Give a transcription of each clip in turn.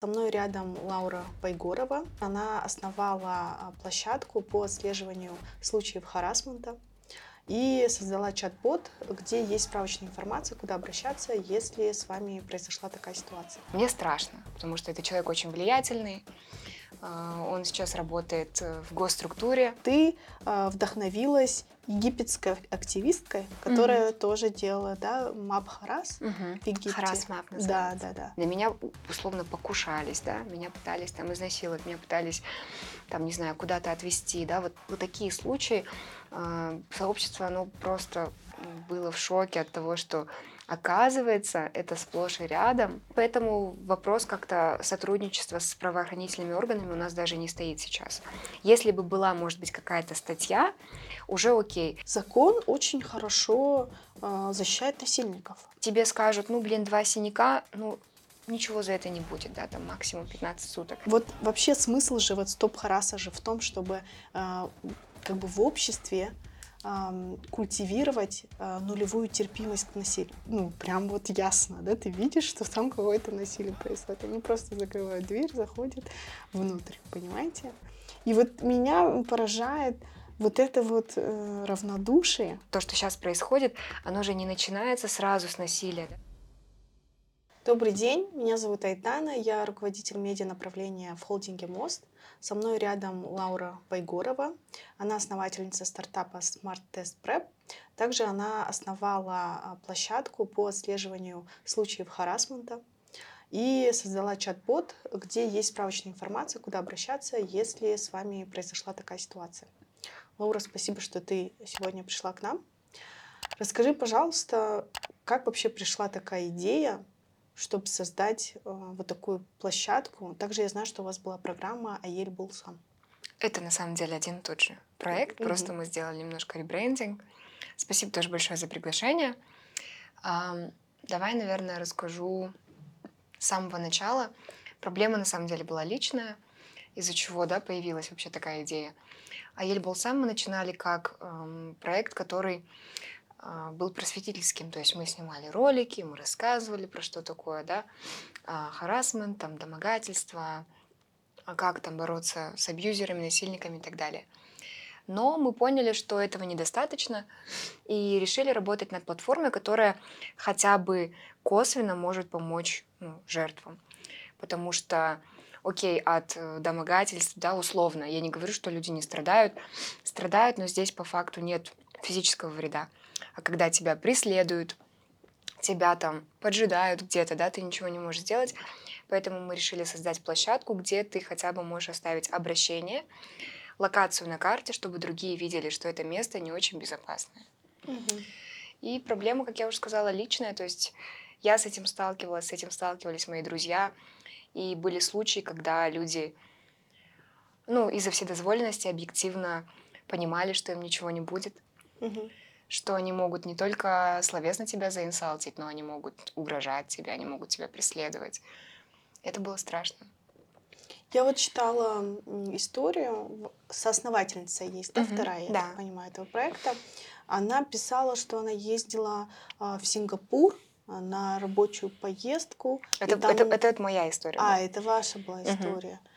Со мной рядом Лаура Байгорова. Она основала а, площадку по отслеживанию случаев харасмента и создала чат-бот, где есть справочная информация, куда обращаться, если с вами произошла такая ситуация. Мне страшно, потому что это человек очень влиятельный. А, он сейчас работает э, в госструктуре. Ты а, вдохновилась египетской активисткой, которая mm-hmm. тоже делала, да, мап Харас mm-hmm. в Египте. Харас мап Да, да, да. На меня условно покушались, да, меня пытались там изнасиловать, меня пытались там, не знаю, куда-то отвезти, да, вот, вот такие случаи. Э, сообщество, оно просто было в шоке от того, что Оказывается, это сплошь и рядом. Поэтому вопрос как-то сотрудничества с правоохранительными органами у нас даже не стоит сейчас. Если бы была, может быть, какая-то статья, уже окей. Закон очень хорошо э, защищает насильников. Тебе скажут, ну, блин, два синяка, ну, ничего за это не будет, да, там максимум 15 суток. Вот вообще смысл же вот стоп-хараса же в том, чтобы э, как бы в обществе культивировать а, нулевую терпимость к насилию. Ну, прям вот ясно, да, ты видишь, что там какое-то насилие происходит. Они просто закрывают дверь, заходят внутрь, понимаете? И вот меня поражает вот это вот э, равнодушие. То, что сейчас происходит, оно же не начинается сразу с насилия. Добрый день, меня зовут Айтана, я руководитель медиа направления в холдинге «Мост». Со мной рядом Лаура Байгорова. Она основательница стартапа Smart Test Prep. Также она основала а, площадку по отслеживанию случаев харасмента и создала чат-бот, где есть справочная информация, куда обращаться, если с вами произошла такая ситуация. Лаура, спасибо, что ты сегодня пришла к нам. Расскажи, пожалуйста, как вообще пришла такая идея чтобы создать э, вот такую площадку. Также я знаю, что у вас была программа «Аель Булсан». Это на самом деле один и тот же проект, mm-hmm. просто мы сделали немножко ребрендинг. Спасибо тоже большое за приглашение. Um, давай, наверное, расскажу с самого начала. Проблема на самом деле была личная, из-за чего да, появилась вообще такая идея. Аель Булсан мы начинали как эм, проект, который был просветительским, то есть мы снимали ролики, мы рассказывали про что такое, да, а, харасмент, там, домогательство, а как там бороться с абьюзерами, насильниками и так далее. Но мы поняли, что этого недостаточно, и решили работать над платформой, которая хотя бы косвенно может помочь ну, жертвам. Потому что, окей, от э, домогательств, да, условно, я не говорю, что люди не страдают, страдают, но здесь по факту нет физического вреда. А когда тебя преследуют, тебя там поджидают где-то, да, ты ничего не можешь сделать. Поэтому мы решили создать площадку, где ты хотя бы можешь оставить обращение, локацию на карте, чтобы другие видели, что это место не очень безопасное. Угу. И проблема, как я уже сказала, личная. То есть я с этим сталкивалась, с этим сталкивались мои друзья. И были случаи, когда люди, ну, из-за вседозволенности объективно понимали, что им ничего не будет. Угу что они могут не только словесно тебя заинсалтить, но они могут угрожать тебе, они могут тебя преследовать. Это было страшно. Я вот читала историю, соосновательница есть, да, угу, вторая, я да. так понимаю, этого проекта. Она писала, что она ездила а, в Сингапур а, на рабочую поездку. Это, там... это, это, это моя история. А, да. это ваша была история. Угу.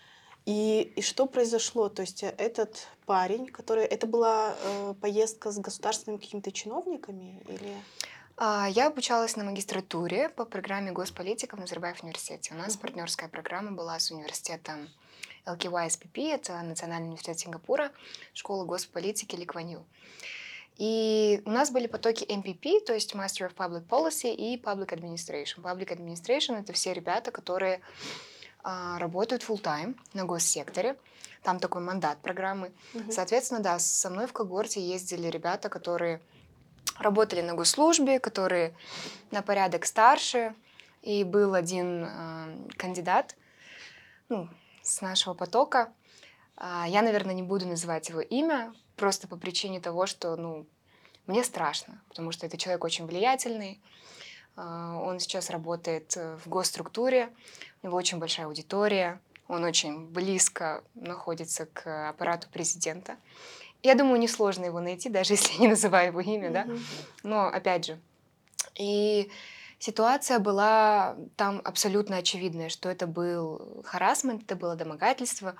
И, и что произошло? То есть э, этот парень, который... Это была э, поездка с государственными какими-то чиновниками или... А, я обучалась на магистратуре по программе госполитика в Назарбаев университете. У нас uh-huh. партнерская программа была с университетом LKY это Национальный университет Сингапура, школа госполитики Ликванью. И у нас были потоки MPP, то есть Master of Public Policy и Public Administration. Public Administration — это все ребята, которые работают full time на госсекторе. Там такой мандат программы. Угу. Соответственно, да, со мной в когорте ездили ребята, которые работали на госслужбе, которые на порядок старше. И был один э, кандидат ну, с нашего потока. Э, я, наверное, не буду называть его имя, просто по причине того, что ну, мне страшно, потому что это человек очень влиятельный. Э, он сейчас работает в госструктуре, у него очень большая аудитория, он очень близко находится к аппарату президента. Я думаю, несложно его найти, даже если я не называю его имя, да. Но опять же, и Ситуация была там абсолютно очевидная, что это был харасмент, это было домогательство.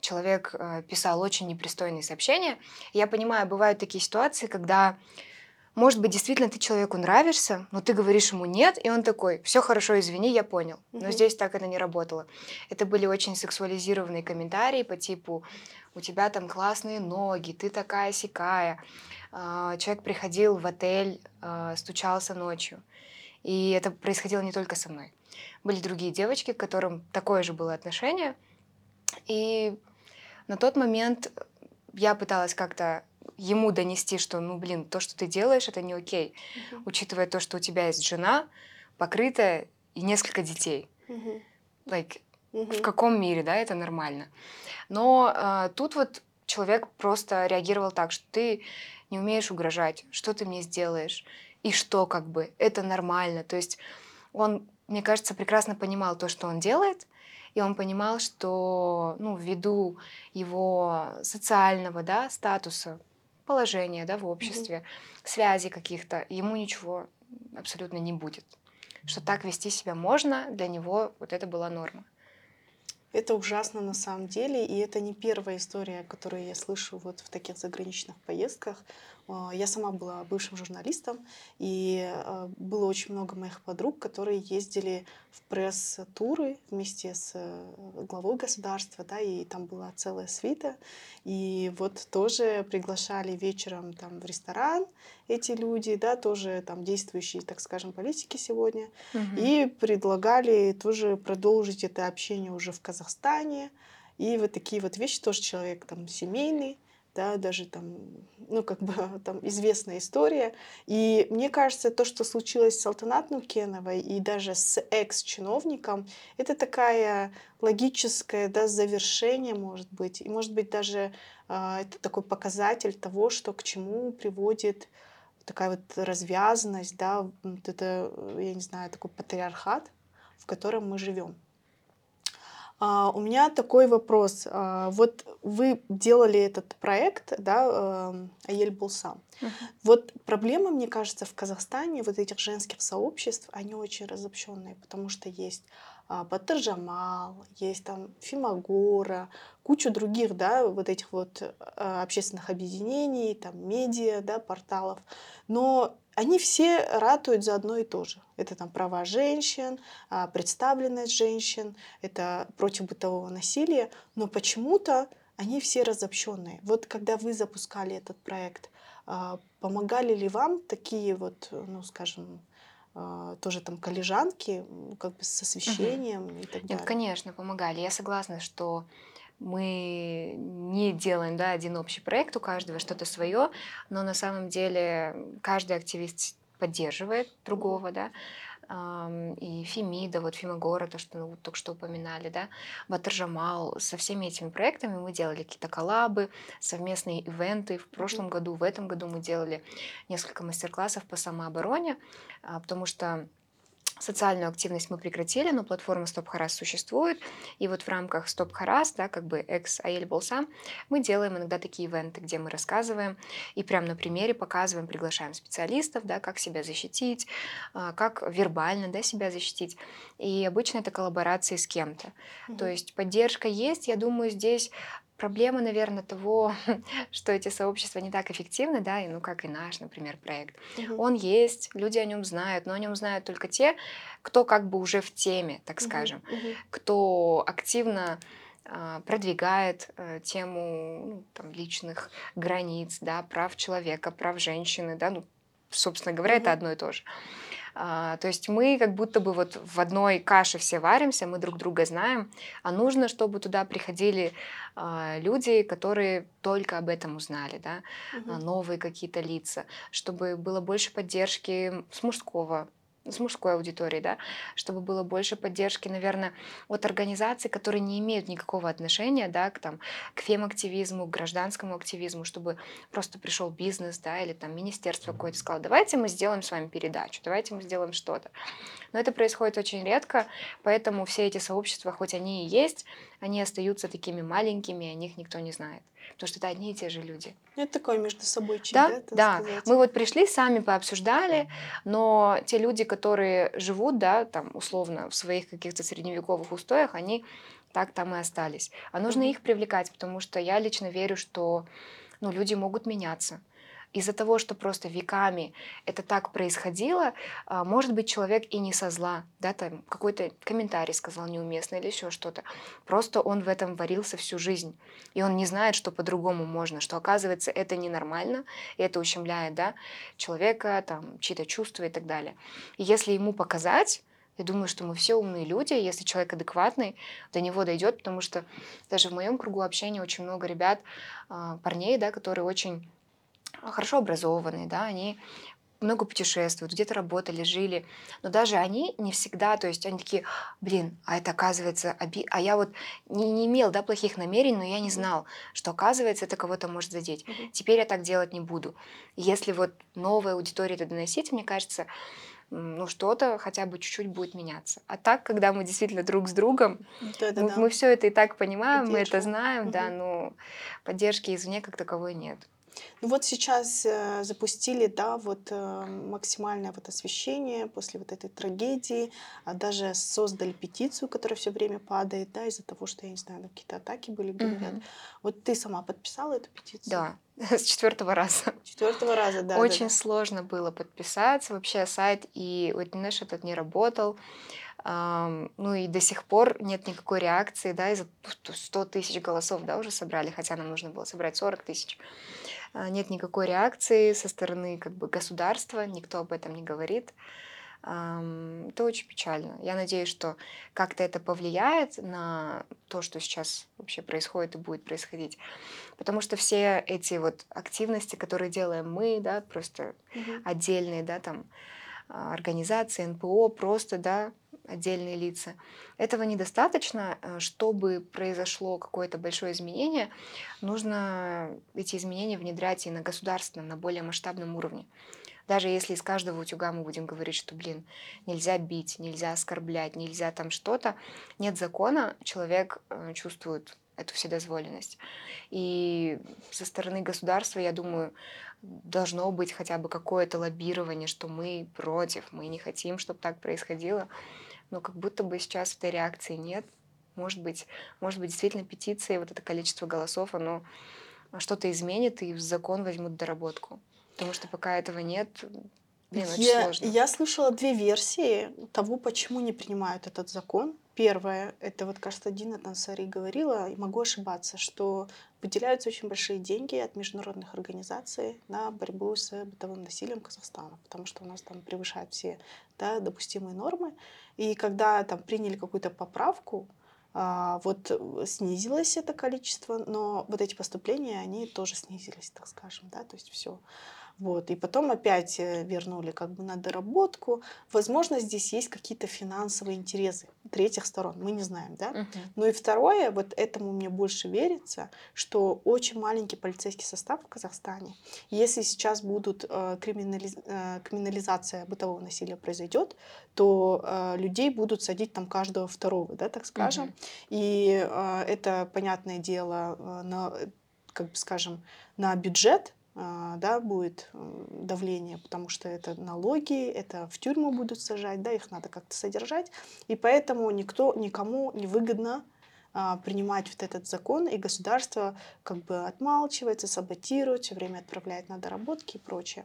Человек э, писал очень непристойные сообщения. Я понимаю, бывают такие ситуации, когда может быть, действительно ты человеку нравишься, но ты говоришь ему нет, и он такой, все хорошо, извини, я понял. Но Мгм. здесь так это не работало. Это были очень сексуализированные комментарии по типу, у тебя там классные ноги, ты такая сякая. Человек приходил в отель, а, стучался ночью. И это происходило не только со мной. Были другие девочки, к которым такое же было отношение. И на тот момент я пыталась как-то ему донести, что, ну, блин, то, что ты делаешь, это не окей, Мгм. учитывая то, что у тебя есть жена, покрытая и несколько детей. Мгм. Like, в Мгм. каком мире, да, это нормально. Но а, тут вот человек просто реагировал так, что ты не умеешь угрожать, что ты мне сделаешь, и что как бы, это нормально. То есть он, мне кажется, прекрасно понимал то, что он делает, и он понимал, что, ну, ввиду его социального, да, статуса, положения, да, в обществе, связи каких-то, ему ничего абсолютно не будет. Что так вести себя можно, для него вот это была норма. Это ужасно на самом деле, и это не первая история, которую я слышу вот в таких заграничных поездках. А, Я сама была бывшим журналистом, и а, было очень много моих подруг, которые ездили в пресс-туры вместе с э, главой государства, да, и там была целая свита. И вот тоже приглашали вечером там в ресторан эти люди, да, тоже там действующие, так скажем, политики сегодня. Мгм. И предлагали тоже продолжить это общение уже в Казахстане. И вот такие вот вещи тоже человек там семейный, да, даже там, ну, как бы там известная история. И мне кажется, то, что случилось с Салтанат Нукеновой и даже с экс-чиновником, это такая логическое, да, завершение, может быть. И, может быть, даже а, это такой показатель того, что к чему приводит такая вот развязанность, да, вот это, э, я не знаю, такой патриархат, в котором мы живем. А, у меня такой вопрос. А, вот вы делали этот проект, да, эм, Аель Булсам. Мгм. Вот проблема, мне кажется, в Казахстане вот этих женских сообществ, они очень разобщенные, потому что есть Батыржамал, есть там Фимагора, кучу других, да, вот этих вот а, общественных объединений, там медиа, да, порталов. Но они все ратуют за одно и то же. Это там права женщин, а, представленность женщин, это против бытового насилия. Но почему-то они все разобщенные. Вот когда вы запускали этот проект, а, помогали ли вам такие вот, ну, скажем, тоже там коллежанки, как бы с Мгм. освещением и так Нет, далее? конечно, помогали. Я согласна, что мы не делаем да, один общий проект, у каждого что-то свое, но на самом деле каждый активист поддерживает другого, да, и Фемида, вот Фимагора, то, что ну, только что упоминали, да, Батаржамал, со всеми этими проектами мы делали какие-то коллабы, совместные ивенты. В прошлом году, в этом году мы делали несколько мастер-классов по самообороне, а, потому что Социальную активность мы прекратили, но платформа Стоп Харас существует. И вот в рамках Стоп Харас, да, как бы экс Аэль Болсам, мы делаем иногда такие ивенты, где мы рассказываем и прям на примере показываем, приглашаем специалистов, да, как себя защитить, а, как вербально да, себя защитить. И обычно это коллаборации с кем-то. То Мгм. есть поддержка есть. Я думаю, здесь проблема, наверное, того, что эти сообщества не так эффективны, да, и, ну, как и наш, например, проект. Мгм. Он есть, люди о нем знают, но о нем знают только те, кто как бы уже в теме, так Мгм. скажем, Мгм. кто активно а, продвигает э, тему ну, там, личных границ, да, прав человека, прав женщины, да, ну, собственно говоря, это Мгм. одно и то же. А, то есть мы как будто бы вот в одной каше все варимся, мы друг друга знаем, а нужно, чтобы туда приходили а, люди, которые только об этом узнали, да, Мгм. новые какие-то лица, чтобы было больше поддержки с мужского с мужской аудитории, да, чтобы было больше поддержки, наверное, от организаций, которые не имеют никакого отношения, да, к, там, к фем-активизму, к гражданскому активизму, чтобы просто пришел бизнес, да, или там министерство какое-то сказало, давайте мы сделаем с вами передачу, давайте мы сделаем что-то. Но это происходит очень редко, поэтому все эти сообщества, хоть они и есть, они остаются такими маленькими, о них никто не знает. Потому что это одни и те же люди. Это такой между собой да, да, да. Мы вот пришли, сами пообсуждали, но те люди, которые живут, да, там условно в своих каких-то средневековых устоях, они так там и остались. А нужно их привлекать, потому что я лично верю, что ну, люди могут меняться. Из-за того, что просто веками это так происходило, а, может быть, человек и не со зла, да, там какой-то комментарий сказал неуместно или еще что-то. Просто он в этом варился всю жизнь. И он не знает, что по-другому можно, что оказывается это ненормально, и это ущемляет, да, человека, там, чьи-то чувства и так далее. И если ему показать, я думаю, что мы все умные люди, если человек адекватный, до него дойдет, потому что даже в моем кругу общения очень много ребят, а, парней, да, которые очень хорошо образованные, да, они много путешествуют, где-то работали, жили, но даже они не всегда, то есть они такие, блин, а это оказывается, оби... а я вот не, не имел, да, плохих намерений, но я не знал, что оказывается это кого-то может задеть. Теперь я так делать не буду. Если вот новая аудитория это доносить, мне кажется, ну, что-то хотя бы чуть-чуть будет меняться. А так, когда мы действительно друг с другом, да, да, мы, да. мы все это и так понимаем, мы это знаем, угу. да, но поддержки извне как таковой нет. Ну вот сейчас э, запустили, да, вот э, максимальное вот освещение после вот этой трагедии, а даже создали петицию, которая все время падает, да, из-за того, что, я не знаю, какие-то атаки были, говорят. Угу. Вот ты сама подписала эту петицию? Да, с четвертого раза. Четвертого раза, да. Очень да, да. сложно было подписаться. Вообще сайт и Witness этот не работал. Um, ну и до сих пор нет никакой реакции, да, из-за 100 тысяч голосов, да, уже собрали, хотя нам нужно было собрать 40 тысяч. А, нет никакой реакции со стороны как бы государства, никто об этом не говорит. Это очень печально. Я надеюсь, что как-то это повлияет на то, что сейчас вообще происходит и будет происходить. Потому что все эти вот активности, которые делаем мы, да, просто угу. отдельные, да, там, а, организации, НПО, просто, да, отдельные лица. Этого недостаточно, э, чтобы произошло какое-то большое изменение. Нужно эти изменения внедрять и на государственном, на более масштабном уровне. Даже если из каждого утюга мы будем говорить, что, блин, нельзя бить, нельзя оскорблять, нельзя там что-то, нет закона, человек э, чувствует эту вседозволенность. И со стороны государства, я думаю, должно быть хотя бы какое-то лоббирование, что мы против, мы не хотим, чтобы так происходило. Но как будто бы сейчас этой реакции нет. Может быть, может быть, действительно петиции, вот это количество голосов, оно что-то изменит и в закон возьмут доработку. Потому что пока этого нет, блин, очень я, сложно. Я слышала две версии того, почему не принимают этот закон. Первое, это вот, кажется, Дина Тансари говорила, и могу ошибаться, что выделяются очень большие деньги от международных организаций на борьбу с бытовым насилием Казахстана, потому что у нас там превышают все да, допустимые нормы. И когда там приняли какую-то поправку, а, вот снизилось это количество, но вот эти поступления, они тоже снизились, так скажем, да, то есть все. Вот. И потом опять э, вернули как бы на доработку. Возможно, здесь есть какие-то финансовые интересы третьих сторон, мы не знаем, да? Uh-huh. Ну и второе, вот этому мне больше верится, что очень маленький полицейский состав в Казахстане. Если сейчас будут э, криминализ... э, криминализация бытового насилия произойдет, то э, людей будут садить там каждого второго, да, так скажем. Uh-huh. И э, это понятное дело э, на, как бы скажем, на бюджет да, будет давление, потому что это налоги, это в тюрьму будут сажать, да, их надо как-то содержать, и поэтому никто, никому не выгодно а, принимать вот этот закон, и государство как бы отмалчивается, саботирует, все время отправляет на доработки и прочее.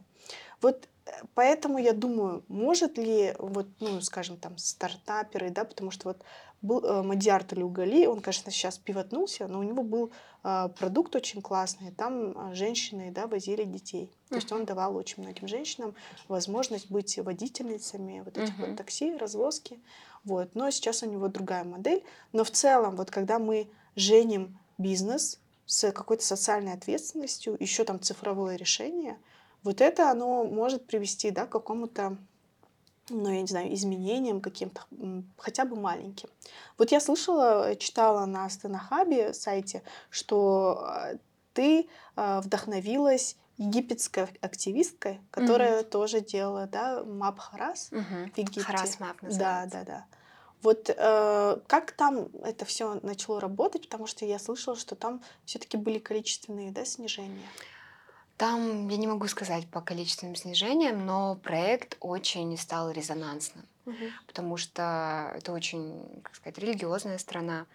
Вот э, поэтому я думаю, может ли, вот, ну, скажем, там, стартаперы, да, потому что вот был э, Мадиар Талюгали, он, конечно, сейчас пивотнулся, но у него был э, продукт очень классный, там э, женщины, да, возили детей. То есть он давал очень многим женщинам возможность быть водительницами вот этих uh-huh. вот такси, развозки. Вот. Но сейчас у него другая модель. Но в целом, вот когда мы женим бизнес с какой-то социальной ответственностью, еще там цифровое решение, вот это оно может привести да, к какому-то ну, я не знаю, изменениям каким-то, хотя бы маленьким. Вот я слышала, читала на Астенахабе сайте, что а, ты а, вдохновилась египетской активисткой, которая mm-hmm. тоже делала, да, мап Харас mm-hmm. в Египте. Харас мап Да, да, да. Вот э, как там это все начало работать, потому что я слышала, что там все-таки были количественные да, снижения. Там я не могу сказать по количественным снижениям, но проект очень стал резонансным, Угу. потому что это очень, как сказать, религиозная страна.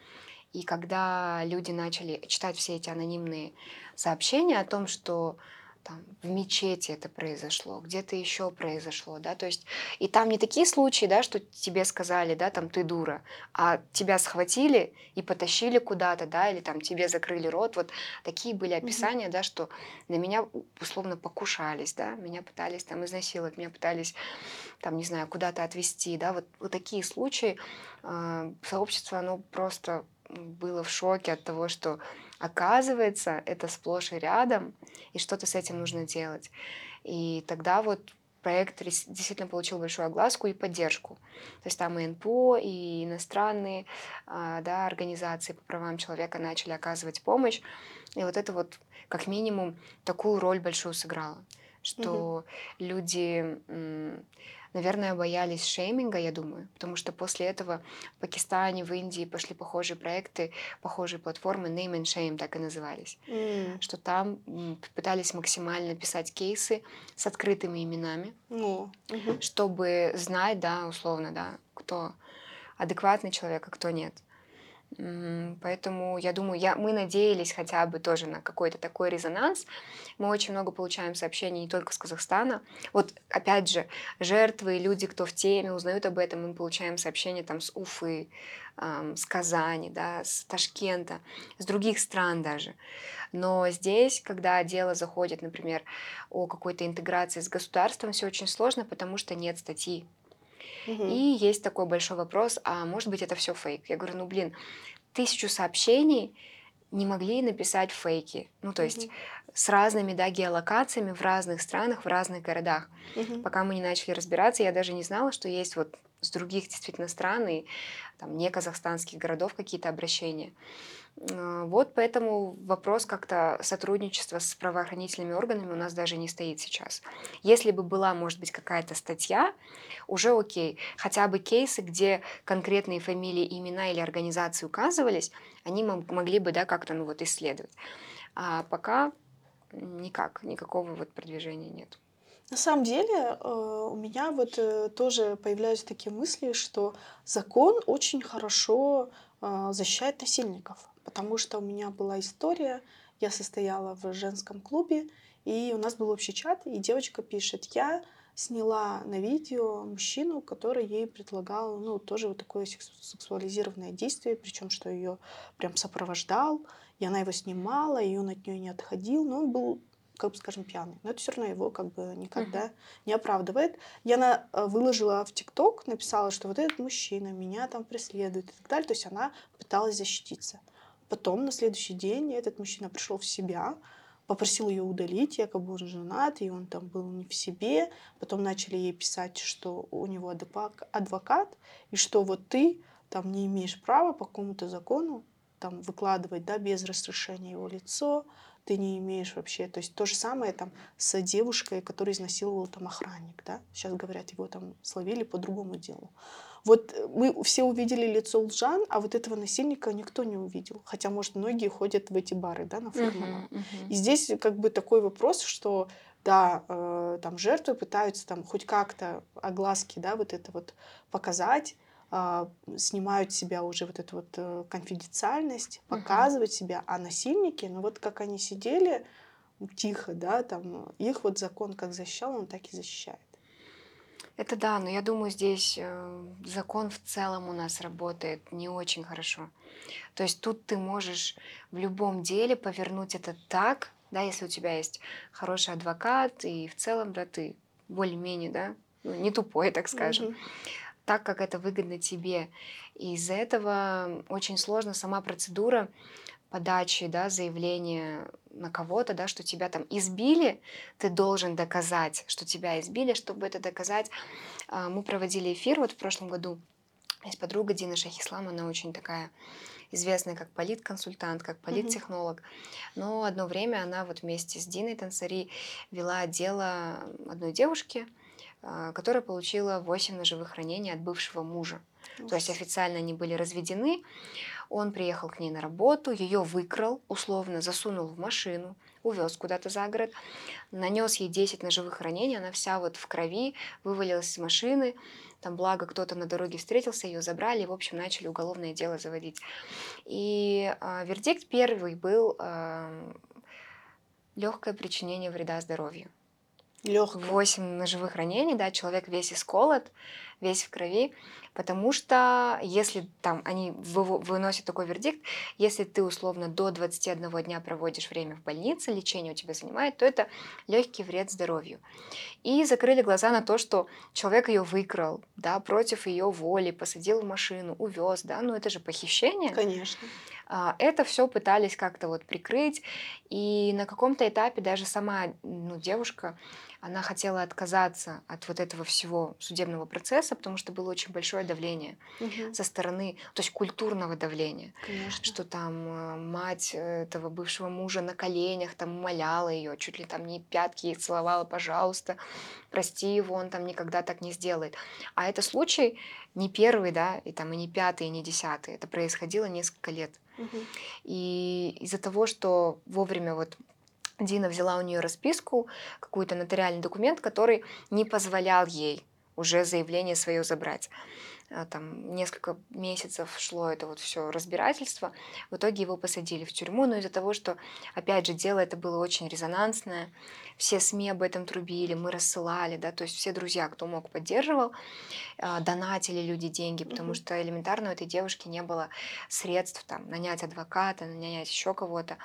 И когда люди начали читать все эти анонимные сообщения о том, что там в мечети это произошло, где-то еще произошло, да, то есть и там не такие случаи, да, что тебе сказали, да, там ты дура, а тебя схватили и потащили куда-то, да, или там тебе закрыли рот, вот такие были описания, да, что на меня условно покушались, да, меня пытались там изнасиловать, меня пытались там, не знаю, куда-то отвезти, да, вот, вот такие случаи, э, сообщество, оно просто было в шоке от того, что оказывается это сплошь и рядом, и что-то с этим нужно делать. И тогда вот проект действительно получил большую огласку и поддержку. То есть там и НПО, и иностранные а, да, организации по правам человека начали оказывать помощь. И вот это вот как минимум такую роль большую сыграло, что люди, м, наверное, боялись шейминга, я думаю, потому что после этого в Пакистане, в Индии пошли похожие проекты, похожие платформы, Name and Shame так и назывались М, что там пытались максимально писать кейсы с открытыми именами, мгм. чтобы знать, да, условно, да, кто адекватный человек, а кто нет. Поэтому я думаю, я, мы надеялись хотя бы тоже на какой-то такой резонанс. Мы очень много получаем сообщений не только с Казахстана. Вот опять же, жертвы, люди, кто в теме, узнают об этом. Мы получаем сообщения там с Уфы, ам, с Казани, да, с Ташкента, с других стран даже. Но здесь, когда дело заходит, например, о какой-то интеграции с государством, все очень сложно, потому что нет статьи. Мгм. И есть такой большой вопрос, а может быть это все фейк? Я говорю, ну блин, тысячу сообщений не могли написать фейки. Ну то есть Мгм. с разными да, геолокациями в разных странах, в разных городах. Мгм. Пока мы не начали разбираться, я даже не знала, что есть вот с других действительно стран и там, не казахстанских городов какие-то обращения. Э, Вот поэтому вопрос как-то сотрудничества с правоохранительными органами у нас даже не стоит сейчас. Если бы была, может быть, какая-то статья, уже окей. Хотя бы кейсы, где конкретные фамилии, имена или организации указывались, они мог- могли бы да, как-то ну, вот, исследовать. А пока никак, никакого вот продвижения нет. На самом деле, э, у меня вот э, тоже появляются такие мысли, что закон очень хорошо защищает насильников. Потому что у меня была история, я состояла в женском клубе, и у нас был общий чат, и девочка пишет, я сняла на видео мужчину, который ей предлагал, ну, тоже вот такое секс- сексуализированное действие, причем что ее прям сопровождал, и она его снимала, и он от нее не отходил, но он был как бы, скажем, пьяный. Но это все равно его как бы никогда не оправдывает. Я на, э, выложила в ТикТок, написала, что вот этот мужчина меня там преследует и так далее. То есть она пыталась защититься. Потом на следующий день этот мужчина пришел в себя, попросил ее удалить, якобы он женат, и он там был не в себе. Потом начали ей писать, что у него адвокат, и что вот ты там не имеешь права по какому-то закону там выкладывать, да, без разрешения его лицо, ты не имеешь вообще, то есть то же самое там с девушкой, которую изнасиловал там охранник, да, сейчас говорят, его там словили по другому делу. Вот э, мы все увидели лицо Лжан, а вот этого насильника никто не увидел. Хотя, может, многие ходят в эти бары, да, на Фурманова. Мгм, мгм. И здесь как бы такой вопрос, что да, э, там жертвы пытаются там хоть как-то огласки, да, вот это вот показать, а, снимают себя уже вот эту вот э, конфиденциальность, Мгм. показывать себя, а насильники, ну вот как они сидели тихо, да, там их вот закон как защищал, он так и защищает. Это да, но я думаю, здесь э, закон в целом у нас работает не очень хорошо. То есть тут ты можешь в любом деле повернуть это так, да, если у тебя есть хороший адвокат, и в целом, да, ты более-менее, да, ну, не тупой, так скажем, Мгм. Так, как это выгодно тебе. И из-за этого очень сложно сама процедура подачи, да, заявления на кого-то, да, что тебя там избили, ты должен доказать, что тебя избили, чтобы это доказать. а, Мы проводили эфир вот в прошлом году. Есть подруга Дина Шахислам, она очень такая известная как политконсультант, как политтехнолог. Но одно время она вот вместе с Диной Тансари вела дело одной девушки, которая получила 8 ножевых ранений от бывшего мужа. То есть официально они были разведены. Он приехал к ней на работу, ее выкрал, условно засунул в машину, увез куда-то за город, нанес ей 10 ножевых ранений, она вся вот в крови, вывалилась из машины, там благо кто-то на дороге встретился, ее забрали, и, в общем, начали уголовное дело заводить. И э, вердикт первый был э, легкое причинение вреда здоровью. Легкое. Восемь ножевых ранений, да, человек весь исколот, весь в крови, потому что если там они выносят такой вердикт, если ты условно до 21 дня проводишь время в больнице, лечение у тебя занимает, то это легкий вред здоровью. И закрыли глаза на то, что человек ее выкрал, да, против ее воли, посадил в машину, увез, да, ну это же похищение. Конечно. А, это все пытались как-то вот прикрыть, и на каком-то этапе даже сама ну, девушка она хотела отказаться от вот этого всего судебного процесса, потому что было очень большое давление угу. со стороны, то есть культурного давления, Конечно. что там э, мать этого бывшего мужа на коленях там умоляла ее, чуть ли там не пятки ей целовала, пожалуйста, прости его, он там никогда так не сделает. А это случай не первый, да, и там и не пятый, и не десятый. Это происходило несколько лет. Угу. И из-за того, что вовремя вот Дина взяла у нее расписку, какой-то нотариальный документ, который не позволял ей уже заявление свое забрать. А, там несколько месяцев шло это вот все разбирательство. В итоге его посадили в тюрьму, но из-за того, что, опять же, дело это было очень резонансное, все СМИ об этом трубили, мы рассылали, да, то есть все друзья, кто мог, поддерживал, а, донатили люди деньги, потому mm-hmm. что элементарно у этой девушки не было средств там нанять адвоката, нанять еще кого-то.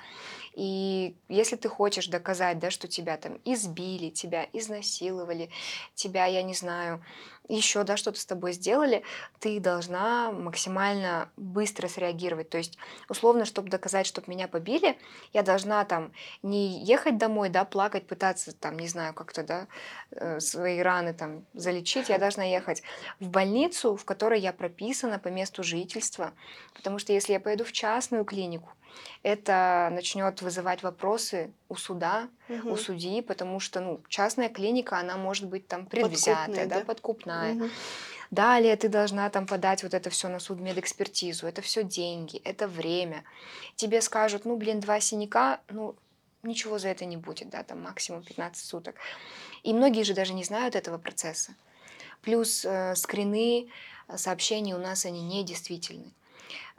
И если ты хочешь доказать, да, что тебя там избили, тебя изнасиловали, тебя, я не знаю, еще да, что-то с тобой сделали, ты должна максимально быстро среагировать. То есть, условно, чтобы доказать, чтобы меня побили, я должна там не ехать домой, да, плакать, пытаться там, не знаю, как-то, да, э, свои раны там залечить, я должна ехать в больницу, в которой я прописана по месту жительства. Потому что если я поеду в частную клинику, это начнет вызывать вопросы у суда, угу. у судьи, потому что ну, частная клиника, она может быть там предвзятая, да, да, подкупная. Угу. Далее ты должна там подать вот это все на суд медэкспертизу. Это все деньги, это время. Тебе скажут, ну, блин, два синяка, ну, ничего за это не будет, да, там максимум 15 суток. И многие же даже не знают этого процесса. Плюс э, скрины сообщений у нас, они недействительны.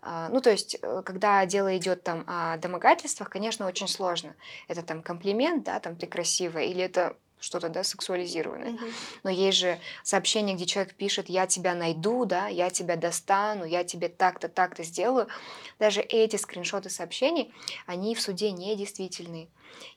А, ну, то есть, э, когда дело идет там о домогательствах, конечно, очень сложно. Это там комплимент, да, там ты красивая, или это что-то, да, сексуализированное. Мгм. Но есть же сообщение, где человек пишет, я тебя найду, да, я тебя достану, я тебе так-то, так-то сделаю. Даже эти скриншоты сообщений, они в суде недействительны.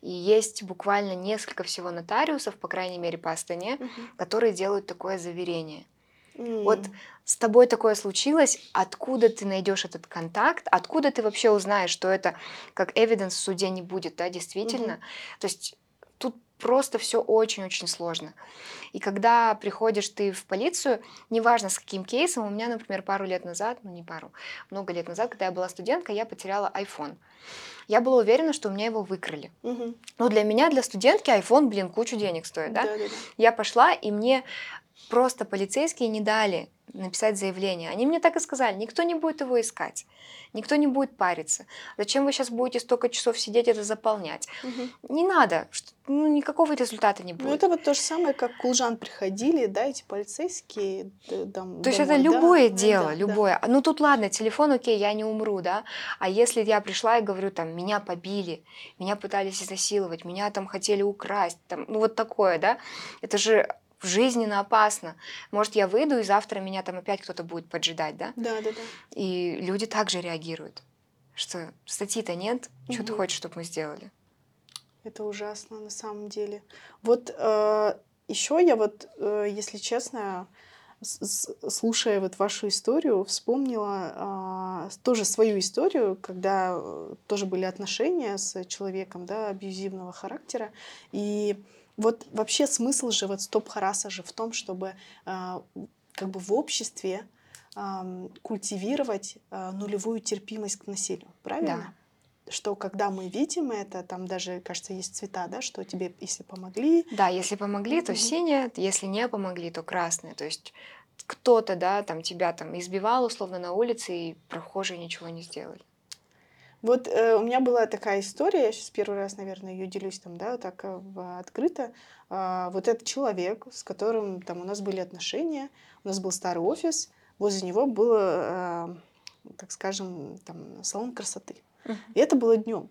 И есть буквально несколько всего нотариусов, по крайней мере, по Астане, Мгм. которые делают такое заверение. М. Вот с тобой такое случилось, откуда ты найдешь этот контакт, откуда ты вообще узнаешь, что это как эвиденс в суде не будет, да, действительно. Мгм. То есть тут просто все очень-очень сложно. И когда приходишь ты в полицию, неважно с каким кейсом, у меня, например, пару лет назад, ну не пару, много лет назад, когда я была студенткой, я потеряла iPhone. Я была уверена, что у меня его выкрали. Мгм. Но для меня, для студентки, iPhone, блин, кучу денег стоит, да? Да-да-да. Я пошла, и мне просто полицейские не дали написать заявление. Они мне так и сказали, никто не будет его искать, никто не будет париться. Зачем вы сейчас будете столько часов сидеть это заполнять? Мгм. Не надо, ну, никакого результата не Ну, будет. это вот то же самое, как Кулжан приходили, да, эти полицейские дом- То есть это домой, да, любое да, дело, да, да. любое. Ну тут ладно, телефон, окей, я не умру, да. А если я пришла и говорю, там, меня побили, меня пытались изнасиловать, меня там хотели украсть, там, ну вот такое, да, это же жизненно опасно. Может, я выйду, и завтра меня там опять кто-то будет поджидать, да? Да, да, да. И люди также реагируют, что статьи-то нет, что ты хочешь, чтобы мы сделали? Это ужасно на самом деле. Вот еще я вот, э, если честно, слушая вот вашу историю, вспомнила с- тоже свою историю, когда э, тоже были отношения с человеком, да, абьюзивного характера. И вот вообще смысл же вот стоп-хараса же в том, чтобы а, как бы в обществе ам, культивировать а, нулевую терпимость к насилию, правильно? Что когда мы видим это, там даже, кажется, есть цвета, да, что тебе, если помогли, Да, если помогли, то Мгм. синее, если не помогли, то красное. То есть кто-то, да, там тебя там избивал условно на улице, и прохожие ничего не сделали. Вот э, у меня была такая история, я сейчас первый раз, наверное, ее делюсь там, да, вот так э, открыто. А, вот этот человек, с которым там у нас были отношения, у нас был старый офис, возле него был, э, так скажем, там салон красоты. Uh-huh. И это было днем.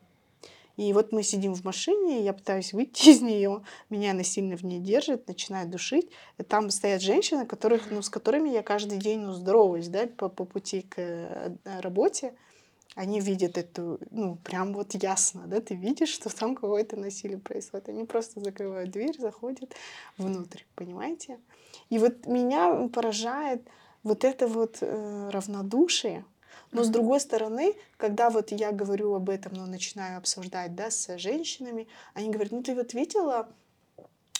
И вот мы сидим в машине, я пытаюсь выйти из нее, меня насильно в ней держит, начинает душить. И там стоят женщины, которых, ну, с которыми я каждый день ну, здороваюсь да, по, по пути к э, работе они видят эту, ну, прям вот ясно, да, ты видишь, что там какое-то насилие происходит. Они просто закрывают дверь, заходят внутрь, понимаете? И вот меня поражает вот это вот э, равнодушие, но с другой стороны, когда вот я говорю об этом, ну, начинаю обсуждать, да, с женщинами, они говорят, ну, ты вот видела,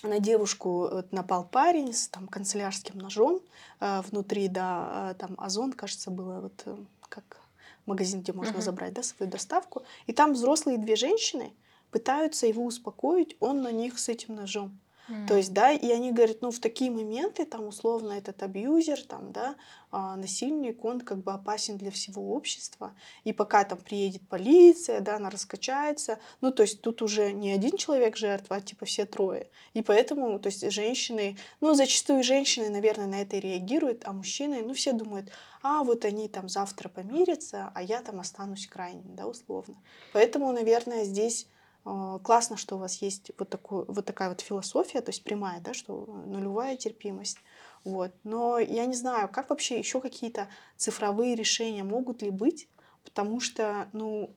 на девушку вот, напал парень с там канцелярским ножом э, внутри, да, э, там озон, кажется, было вот э, как магазин, где можно uh-huh. забрать да, свою доставку. И там взрослые две женщины пытаются его успокоить, он на них с этим ножом. Mm. То есть, да, и они говорят, ну, в такие моменты, там, условно, этот абьюзер, там, да, а, насильник, он как бы опасен для всего общества. И пока там приедет полиция, да, она раскачается, ну, то есть тут уже не один человек жертва, а типа все трое. И поэтому, то есть женщины, ну, зачастую женщины, наверное, на это реагируют, а мужчины, ну, все думают, а вот они там завтра помирятся, а я там останусь крайним, да, условно. Поэтому, наверное, здесь классно, что у вас есть вот, такой, вот такая вот философия, то есть прямая, да, что нулевая терпимость. Вот. Но я не знаю, как вообще еще какие-то цифровые решения могут ли быть, потому что ну,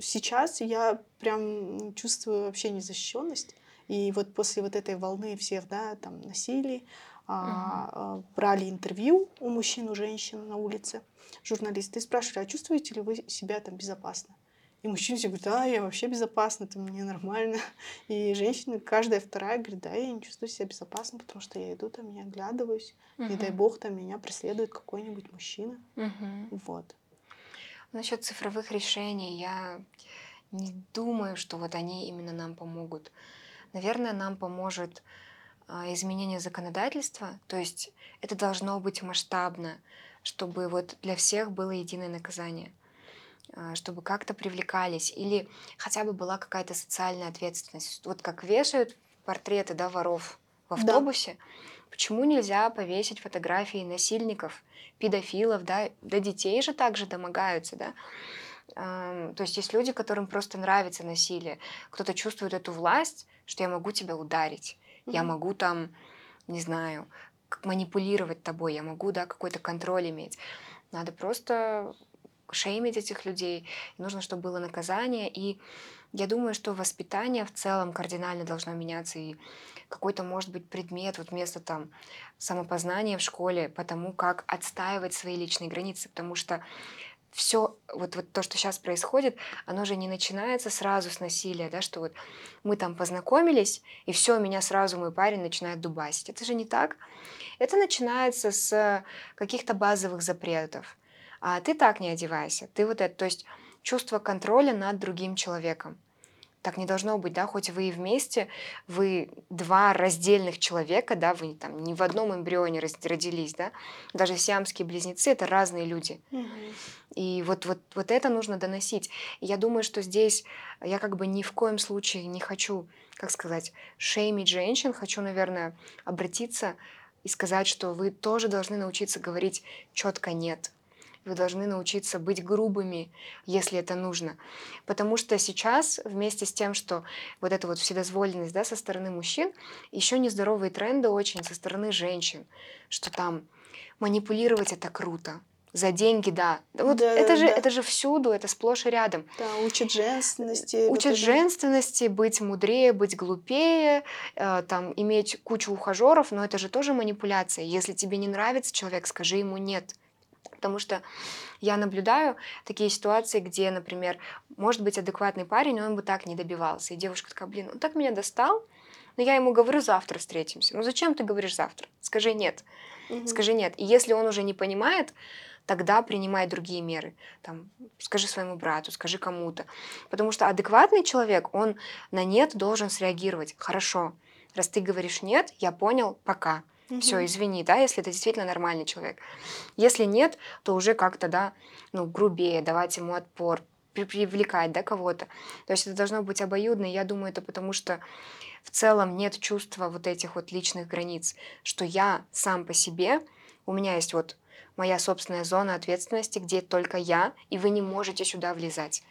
сейчас я прям чувствую вообще незащищенность. И вот после вот этой волны всех да, там, насилий, угу. брали интервью у мужчин, у женщин на улице, журналисты, и спрашивали, а чувствуете ли вы себя там безопасно? И мужчины все говорят, да, я вообще безопасна, это мне нормально. И женщины, каждая вторая, говорит, да, я не чувствую себя безопасно, потому что я иду там, я оглядываюсь, угу. не дай бог, там меня преследует какой-нибудь мужчина. Угу. Вот. Насчет цифровых решений я не думаю, что вот они именно нам помогут. Наверное, нам поможет а, изменение законодательства, то есть это должно быть масштабно, чтобы вот для всех было единое наказание. А, чтобы как-то привлекались, или хотя бы была какая-то социальная ответственность. Вот как вешают портреты да, воров в автобусе, да. почему нельзя повесить фотографии насильников, педофилов, да, до детей же также домогаются, да. То есть есть люди, которым просто нравится насилие. Кто-то чувствует эту власть, что я могу тебя ударить, mm-hmm. я могу там, не знаю, манипулировать тобой, я могу, да, какой-то контроль иметь. Надо просто шеймить этих людей, нужно, чтобы было наказание. И я думаю, что воспитание в целом кардинально должно меняться. И какой-то, может быть, предмет вот вместо там самопознания в школе по тому, как отстаивать свои личные границы. Потому что все, вот, вот то, что сейчас происходит, оно же не начинается сразу с насилия, да, что вот мы там познакомились, и все, меня сразу мой парень начинает дубасить. Это же не так. Это начинается с каких-то базовых запретов а ты так не одевайся, ты вот это, то есть чувство контроля над другим человеком. Так не должно быть, да, хоть вы и вместе, вы два раздельных человека, да, вы там не в одном эмбрионе родились, да, даже сиамские близнецы — это разные люди. Угу. И вот, вот, вот это нужно доносить. И я думаю, что здесь я как бы ни в коем случае не хочу, как сказать, шеймить женщин, хочу, наверное, обратиться и сказать, что вы тоже должны научиться говорить четко «нет», вы должны научиться быть грубыми, если это нужно. Потому что сейчас вместе с тем, что вот эта вот вседозволенность да, со стороны мужчин, еще нездоровые тренды очень со стороны женщин, что там манипулировать это круто, за деньги, да. Вот да, это, же, да. это же всюду, это сплошь и рядом. Да, учат женственности. Учат вот женственности, быть мудрее, быть глупее, э, там, иметь кучу ухажеров, но это же тоже манипуляция. Если тебе не нравится человек, скажи ему нет. Потому что я наблюдаю такие ситуации, где, например, может быть адекватный парень, но он бы так не добивался. И девушка такая, блин, он так меня достал, но я ему говорю, завтра встретимся. Ну зачем ты говоришь завтра? Скажи нет. Угу. Скажи нет. И если он уже не понимает, тогда принимай другие меры. Там, скажи своему брату, скажи кому-то. Потому что адекватный человек, он на нет должен среагировать. Хорошо, раз ты говоришь нет, я понял, пока. Все, Мгм. извини, да, если это действительно нормальный человек. Если нет, то уже как-то, да, ну, грубее, давать ему отпор, при- привлекать, да, кого-то. То есть это должно быть обоюдно. Я думаю, это потому что в целом нет чувства вот этих вот личных границ, что я сам по себе, у меня есть вот моя собственная зона ответственности, где только я, и вы не можете сюда влезать.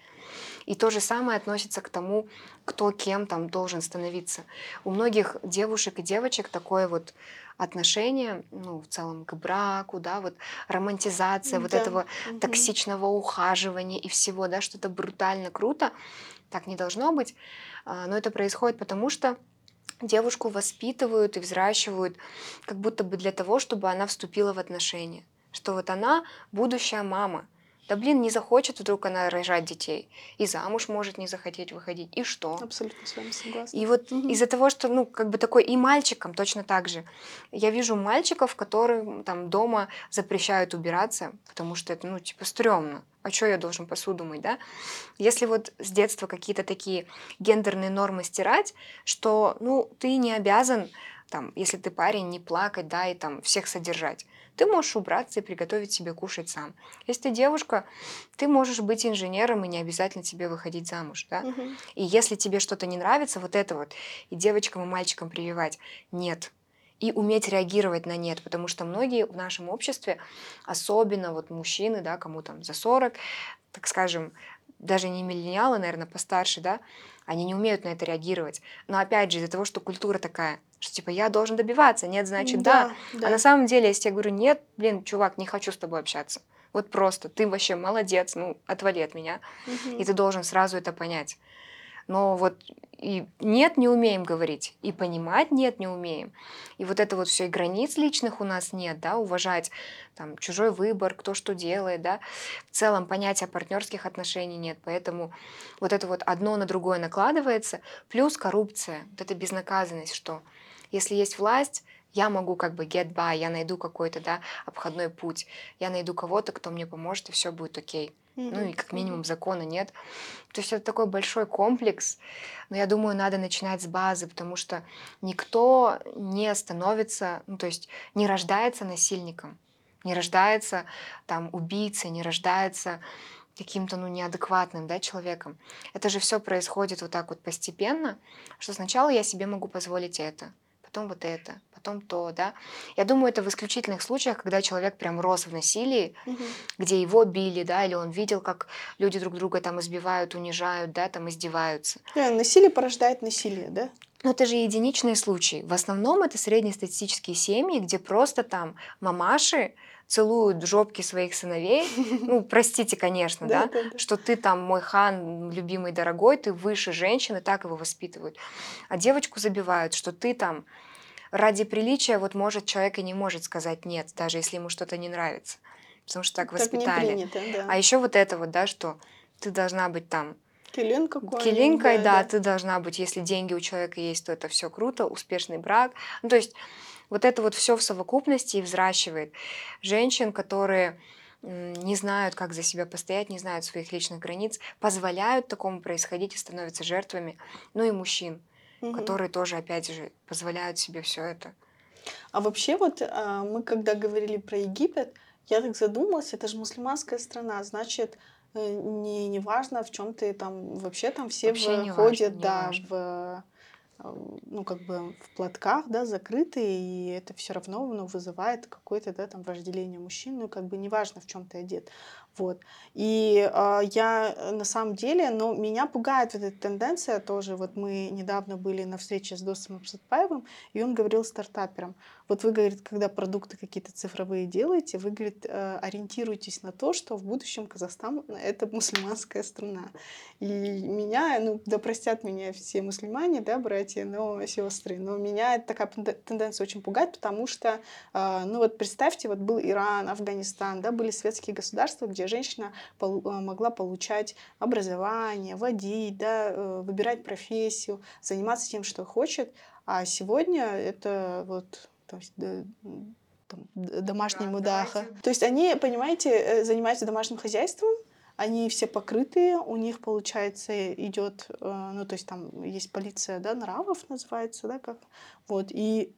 И то же самое относится к тому, кто кем там должен становиться. У многих девушек и девочек такое вот отношение, ну, в целом к браку, да, вот романтизация вот Да. этого Мгм. токсичного ухаживания и всего, да, что-то брутально круто. Так не должно быть. А, Но это происходит потому, что девушку воспитывают и взращивают как будто бы для того, чтобы она вступила в отношения. Что вот она будущая мама. Да блин, не захочет вдруг она рожать детей. И замуж может не захотеть выходить. И что? Абсолютно с вами согласна. И вот Мгм. из-за того, что, ну, как бы такой, и мальчикам точно так же. Я вижу мальчиков, которым там дома запрещают убираться, потому что это, ну, типа, стрёмно. А что я должен посуду мыть, да? Если вот с детства какие-то такие гендерные нормы стирать, что, ну, ты не обязан, там, если ты парень, не плакать, да, и там всех содержать. Ты можешь убраться и приготовить себе кушать сам. Если ты девушка, ты можешь быть инженером, и не обязательно тебе выходить замуж, да? Мгм. И если тебе что-то не нравится, вот это вот, и девочкам, и мальчикам прививать нет. И уметь реагировать на нет, потому что многие в нашем обществе, особенно вот мужчины, да, кому там за 40, так скажем, даже не миллениалы, наверное, постарше, да, они не умеют на это реагировать. Но опять же, из-за того, что культура такая, что типа я должен добиваться, нет, значит да. да. А на самом деле, если я говорю, нет, блин, чувак, не хочу с тобой общаться. Вот просто, ты вообще молодец, ну, отвали от меня. Мгм. И ты должен сразу это понять. Но вот и нет, не умеем говорить, и понимать нет, не умеем. И вот это вот все, и границ личных у нас нет, да, уважать там чужой выбор, кто что делает, да. В целом понятия партнерских отношений нет, поэтому вот это вот одно на другое накладывается, плюс коррупция, вот эта безнаказанность, что если есть власть, я могу как бы get by, я найду какой-то, да, обходной путь, я найду кого-то, кто мне поможет, и все будет окей. Ну и как минимум закона нет. То есть это такой большой комплекс, но я думаю, надо начинать с базы, потому что никто не становится, ну то есть не рождается насильником, не рождается там убийцей, не рождается каким-то ну неадекватным да, человеком. Это же все происходит вот так вот постепенно, что сначала я себе могу позволить это, потом вот это, потом то, да. Я думаю, это в исключительных случаях, когда человек прям рос в насилии, Мгм. где его били, да, или он видел, как люди друг друга там избивают, унижают, да, там издеваются. Э, Насилие порождает насилие, да? Но это же единичные случаи. В основном это среднестатистические семьи, где просто там мамаши целуют жопки своих сыновей. Ну, простите, конечно, да, Да, да, да. что ты там мой хан, любимый, дорогой, ты выше женщины, так его воспитывают. А девочку забивают, что ты там ради приличия, вот может человек и не может сказать нет, даже если ему что-то не нравится. Потому что так воспитали. принято, да. А еще вот это вот, да, что ты должна быть там Килин какой килинкой, да, ты должна быть, если деньги у человека есть, то это все круто, успешный брак. Ну, то есть вот это вот все в совокупности и взращивает женщин, которые не знают, как за себя постоять, не знают своих личных границ, позволяют такому происходить и становятся жертвами. Ну и мужчин, Мгм. которые тоже, опять же, позволяют себе все это. А вообще вот а, мы когда говорили про Египет, я так задумалась, это же мусульманская страна, значит, э, не, не важно, в чем ты там, вообще там все Вообще не ходят, важно, да, важно. в ну, как бы в платках, да, закрытые, и это все равно ну, вызывает какое-то, да, там, вожделение мужчин, ну, как бы неважно, в чем ты одет. Вот. И а, я э, на самом деле, ну, меня пугает вот эта тенденция тоже. Вот мы недавно были на встрече с Досом Абсатпаевым, и он говорил стартаперам, вот вы, говорит, когда продукты какие-то цифровые делаете, вы, говорит, э, ориентируйтесь на то, что в будущем Казахстан — это мусульманская страна. И меня, ну, да простят меня все мусульмане, да, братья, но сестры, но меня такая тенденция очень пугает, потому что, а, ну вот представьте, вот был Иран, Афганистан, да, были светские государства, где женщина полу- а, могла получать образование, водить, да, э, выбирать профессию, заниматься тем, что хочет, а сегодня это вот, то есть, там, д- домашний Да, мудаха. давайте. То есть они, понимаете, э, занимаются домашним хозяйством, они все покрытые, у них, получается, идет, э, ну, то есть там есть полиция, да, нравов называется, да, как, вот, и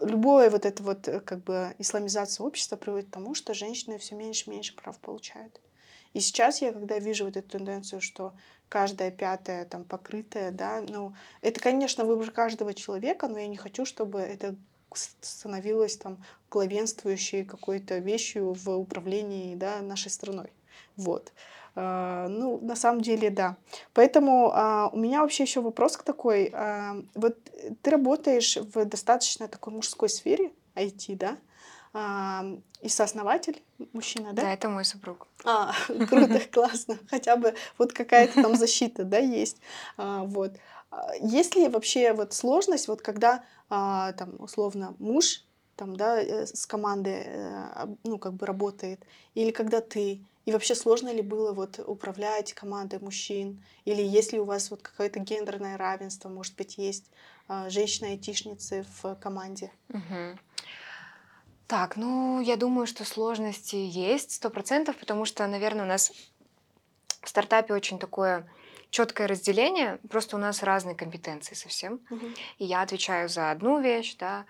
любое вот это вот э, как бы исламизация общества приводит к тому, что женщины все меньше и меньше прав получают. И сейчас я, когда вижу вот эту тенденцию, что каждая пятая там покрытая, да, ну, это, конечно, выбор каждого человека, но я не хочу, чтобы это становилось там главенствующей какой-то вещью в управлении, да, нашей страной. Вот. А, ну, на самом деле, да. Поэтому а, у меня вообще еще вопрос такой. А, вот ты работаешь в достаточно такой мужской сфере IT, да? А, и сооснователь мужчина, да? Да, это мой супруг. А, круто, классно. Хотя бы вот какая-то там защита, да, есть. А, вот. А, есть ли вообще вот сложность, вот когда а, там условно муж там, да, э, с командой, э, ну, как бы работает, или когда ты, и вообще сложно ли было вот управлять командой мужчин? Или есть ли у вас вот какое-то гендерное равенство, может быть, есть а, женщины-айтишницы в команде? Угу. Так, ну, я думаю, что сложности есть сто процентов, потому что, наверное, у нас в стартапе очень такое четкое разделение, просто у нас разные компетенции совсем. Мгм. И я отвечаю за одну вещь, да,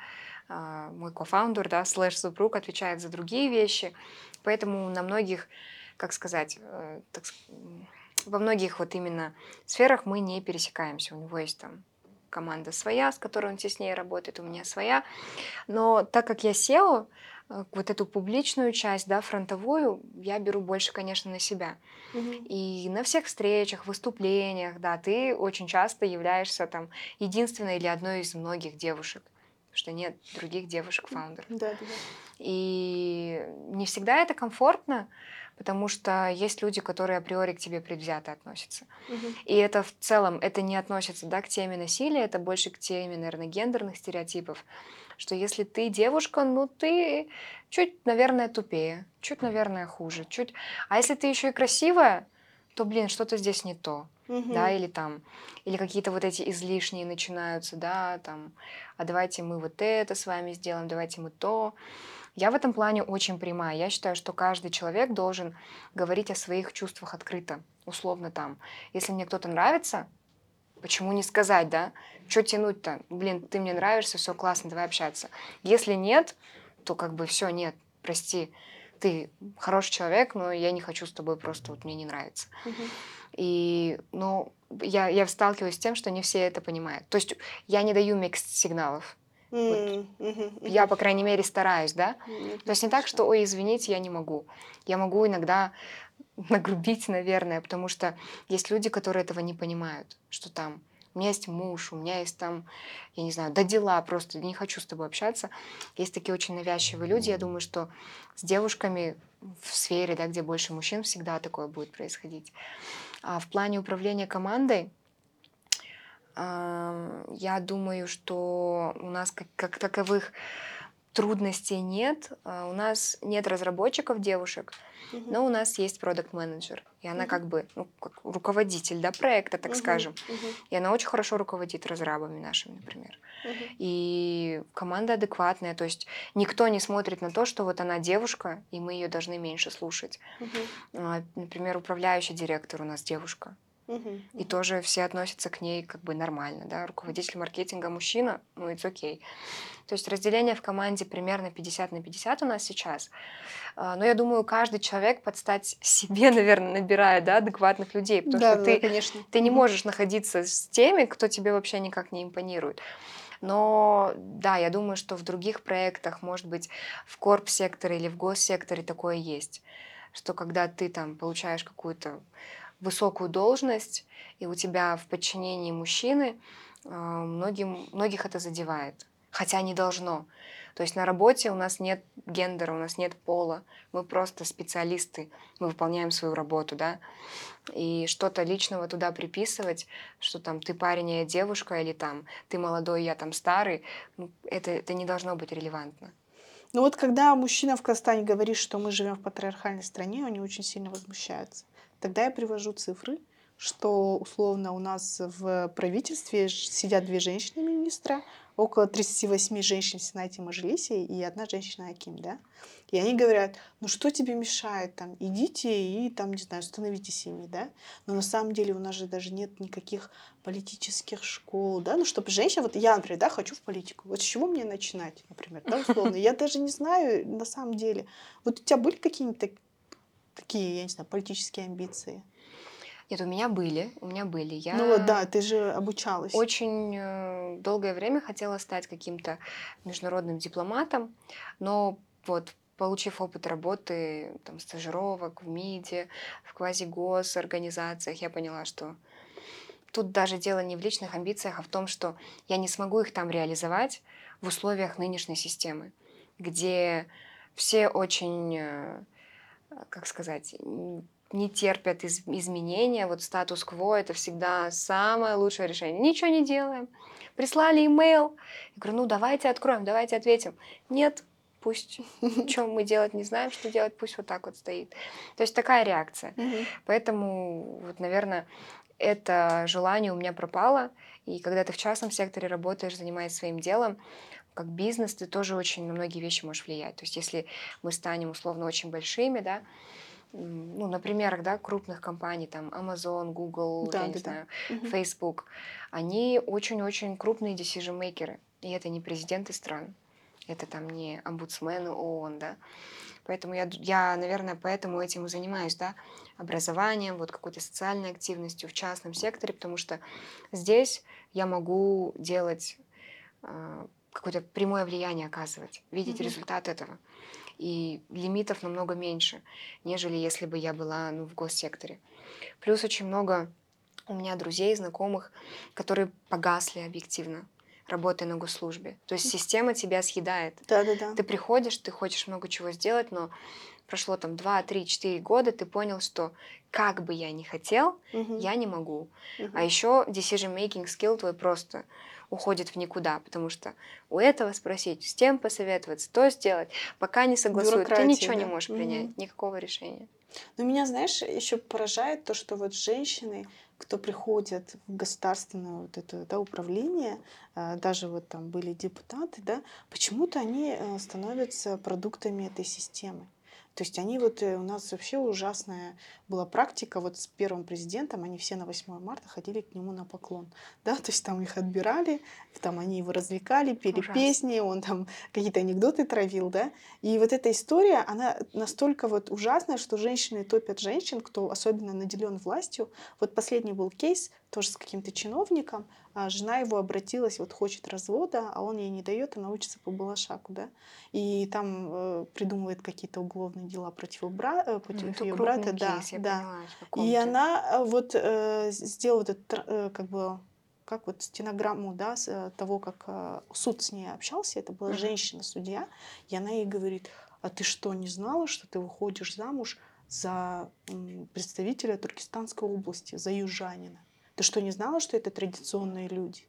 а, мой кофаундер, да, слэш супруг отвечает за другие вещи. Поэтому на многих, как сказать, э, так во многих вот именно сферах мы не пересекаемся. У него есть там команда своя, с которой он теснее работает, у меня своя. Но так как я SEO, э, вот эту публичную часть, да, фронтовую, я беру больше, конечно, на себя. Мгм. И на всех встречах, выступлениях, да, ты очень часто являешься там единственной или одной из многих девушек, потому что нет других девушек-фаундеров. Да, да, да. И не всегда это комфортно, потому что есть люди, которые априори к тебе предвзято относятся. Мгм. И это в целом, это не относится да, к теме насилия, это больше к теме, наверное, гендерных стереотипов, что если ты девушка, ну ты чуть, наверное, тупее, чуть, наверное, хуже, чуть. А если ты еще и красивая, то, блин, что-то здесь не то, Мгм. да, или там, или какие-то вот эти излишние начинаются, да, там, а давайте мы вот это с вами сделаем, давайте мы то. Я в этом плане очень прямая. Я считаю, что каждый человек должен говорить о своих чувствах открыто, условно там. Если мне кто-то нравится, почему не сказать, да? Что тянуть-то? Блин, ты мне нравишься, все классно, давай общаться. Если нет, то как бы все, нет, прости, ты хороший человек, но я не хочу с тобой просто, вот мне не нравится. И, ну, я, я сталкиваюсь с тем, что не все это понимают. То есть я не даю микс сигналов. М, мгм, Я, мгм. по крайней мере, стараюсь, да? Нет, То есть не так, что, ой, извините, я не могу. Я могу иногда нагрубить, наверное, потому что есть люди, которые этого не понимают, что там у меня есть муж, у меня есть там, я не знаю, да дела просто, не хочу с тобой общаться. Есть такие очень навязчивые люди. Я думаю, что с девушками в сфере, да, где больше мужчин, всегда такое будет происходить. А в плане управления командой, я думаю, что у нас как, как таковых трудностей нет. А, У нас нет разработчиков девушек, Мгм. но у нас есть продукт менеджер И она Мгм. как бы ну, как руководитель да, проекта, так Мгм, скажем. мгм, И она очень хорошо руководит разрабами нашими, например. мгм. И команда адекватная, то есть никто не смотрит на то, что вот она девушка, и мы ее должны меньше слушать. А, Например, управляющий директор у нас девушка. И тоже все относятся к ней как бы нормально, да, руководитель маркетинга мужчина, ну, it's окей. То есть разделение в команде примерно 50 на 50 у нас сейчас. А, Но я думаю, каждый человек под стать себе, наверное, набирает, да, адекватных людей, потому Да, что да, ты, конечно. ты не можешь находиться с теми, кто тебе вообще никак не импонирует. Но да, я думаю, что в других проектах, может быть, в корп-секторе или в госсекторе такое есть, что когда ты там получаешь какую-то высокую должность, и у тебя в подчинении мужчины, а, многим, многих это задевает. Хотя не должно. То есть на работе у нас нет гендера, у нас нет пола. Мы просто специалисты, мы выполняем свою работу, да. И что-то личного туда приписывать, что там ты парень, а я девушка, или там ты молодой, я там старый, ну, это, это не должно быть релевантно. Ну вот когда мужчина в Казахстане говорит, что мы живем в патриархальной стране, они очень сильно возмущаются. Тогда я привожу цифры, что условно у нас в правительстве сидят две женщины-министра, около 38 женщин в Сенате Мажилисе и одна женщина Аким, да? И они говорят, ну что тебе мешает, там, идите и там, не знаю, становите семьи, да? Но на самом деле у нас же даже нет никаких политических школ, да? Ну, чтобы женщина, вот я, например, да, хочу в политику. Вот с чего мне начинать, например, да, условно? Я даже не знаю на самом деле. Вот у тебя были какие-нибудь такие, я не знаю, политические амбиции? Нет, у меня были, у меня были. Я Ну вот, да, ты же обучалась. очень э, долгое время хотела стать каким-то международным дипломатом, но вот получив опыт работы, там, стажировок в МИДе, в квазигос организациях, я поняла, что тут даже дело не в личных амбициях, а в том, что я не смогу их там реализовать в условиях нынешней системы, где все очень, э, как сказать, не терпят из- изменения. Вот статус-кво это всегда самое лучшее решение. Ничего не делаем. Прислали имейл. Я говорю, ну давайте откроем, давайте ответим. Нет, пусть что мы делать не знаем, что делать, пусть вот так вот стоит. То есть такая реакция. Поэтому, вот, наверное, это желание у меня пропало. И когда ты в частном секторе работаешь, занимаешься своим делом, как бизнес, ты тоже очень на многие вещи можешь влиять. То есть если мы станем условно очень большими, да, ну, на примерах, да, крупных компаний, там, Amazon, Google, Да, я не да, да. знаю. Facebook, они очень-очень крупные decision-мейкеры. И это не президенты стран, это там не омбудсмены ООН, да. Поэтому я, я, наверное, поэтому этим и занимаюсь, да, образованием, вот какой-то социальной активностью в частном секторе, потому что здесь я могу делать а, какое-то прямое влияние оказывать, видеть Мгм. результат этого. И лимитов намного меньше, нежели если бы я была ну, в госсекторе. Плюс очень много у меня друзей, знакомых, которые погасли объективно, работая на госслужбе. То есть система тебя съедает. Да-да-да. Ты приходишь, ты хочешь много чего сделать, но прошло там 2, 3, 4 года, ты понял, что как бы я ни хотел, Мгм. я не могу. Мгм. А еще decision-making skill твой просто уходит в никуда, потому что у этого спросить, с тем посоветоваться, то сделать, пока не согласуют, ты ничего не да? можешь Мгм. принять, никакого решения. Но меня, знаешь, еще поражает то, что вот женщины, кто приходят в государственное вот это да, управление, а, даже вот там были депутаты, да, почему-то они э, становятся продуктами этой системы. То есть они вот, э, у нас вообще ужасная была практика, вот с первым президентом, они все на 8 марта ходили к нему на поклон, да, то есть там их отбирали, там они его развлекали, пели Ужасно. песни, он там какие-то анекдоты травил, да, и вот эта история, она настолько вот ужасная, что женщины топят женщин, кто особенно наделен властью. Вот последний был кейс тоже с каким-то чиновником, а жена его обратилась, вот хочет развода, а он ей не дает, она учится по Балашаку, да, и там э, придумывает какие-то уголовные дела против, бра- э, Ну, против это ее брата, да, кейс, да. каком И она э, вот э, сделала этот, э, как бы, как вот стенограмму, да, с, э, того, как э, суд с ней общался, это была Мгм. женщина-судья, и она ей говорит, а ты что, не знала, что ты выходишь замуж за представителя Туркестанской области, за южанина? Ты что, не знала, что это традиционные люди?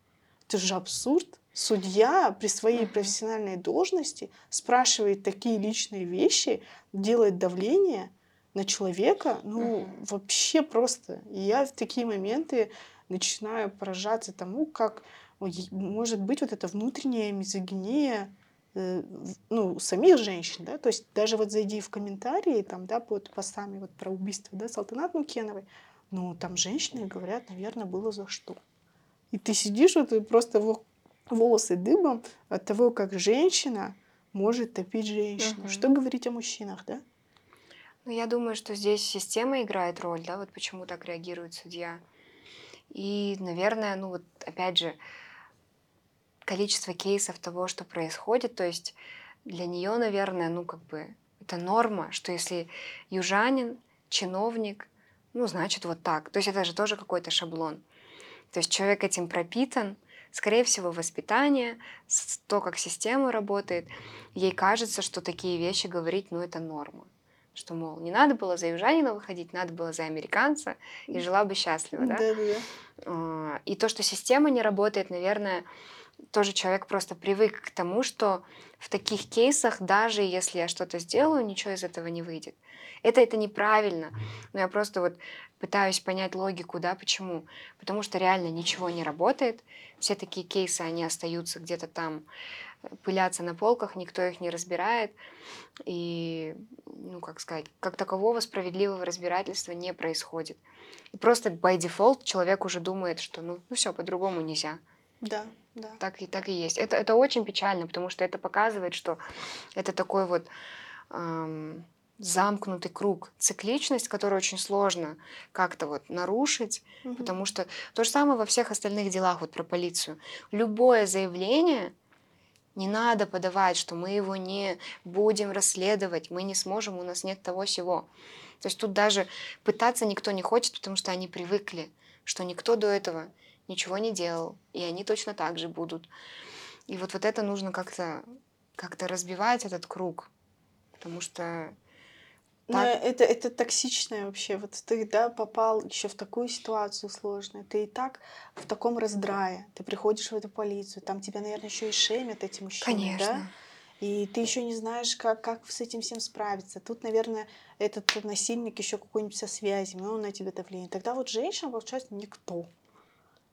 Это же абсурд. Судья при своей профессиональной должности спрашивает такие личные вещи, делает давление на человека, ну, вообще просто. И я в такие моменты начинаю поражаться тому, как может быть вот эта внутренняя мизогиния э, ну, самих женщин, да, то есть даже вот зайди в комментарии, там, да, под постами вот про убийство, да, Салтанат Мукеновой, ну, там женщины говорят, наверное, было за что. И ты сидишь, вот и просто во- волосы дыбом от того, как женщина может топить женщину. Мгм. Что говорить о мужчинах, да? Ну, я думаю, что здесь система играет роль, да, вот почему так реагирует судья. И, наверное, ну вот опять же, количество кейсов того, что происходит, то есть для нее, наверное, ну как бы это норма, что если южанин, чиновник, ну значит вот так. То есть это же тоже какой-то шаблон. То есть человек этим пропитан, скорее всего, воспитание, то, как система работает. Ей кажется, что такие вещи говорить, ну это норма. Что, мол, не надо было за южанина выходить, надо было за американца, и жила бы счастливо, да? Да-да-да. А, И то, что система не работает, наверное, тоже человек просто привык к тому, что в таких кейсах, даже если я что-то сделаю, ничего из этого не выйдет. Это, это неправильно. Но я просто вот пытаюсь понять логику, да, почему. Потому что реально ничего не работает. Все такие кейсы, они остаются где-то там, э, пылятся на полках, никто их не разбирает. И, ну, как сказать, как такового справедливого разбирательства не происходит. И просто by default человек уже думает, что ну, ну все, по-другому нельзя. Да, да. Так и, так и есть. Это, это очень печально, потому что это показывает, что это такой вот эм, замкнутый круг, цикличность, которую очень сложно как-то вот нарушить, Мгм. потому что то же самое во всех остальных делах вот про полицию. Любое заявление не надо подавать, что мы его не будем расследовать, мы не сможем, у нас нет того всего. То есть тут даже пытаться никто не хочет, потому что они привыкли, что никто до этого ничего не делал, и они точно так же будут. И вот, вот это нужно как-то как разбивать, этот круг, потому что Но так, это, это токсичное вообще. Вот ты, да, попал еще в такую ситуацию сложную. Ты и так в таком раздрае. Ты приходишь в эту полицию, там тебя, наверное, еще и шемят эти мужчины, да? конечно. И ты еще не знаешь, как, как с этим всем справиться. Тут, наверное, этот насильник еще какой-нибудь со связями, он на тебя давление. Тогда вот женщина, получается, никто.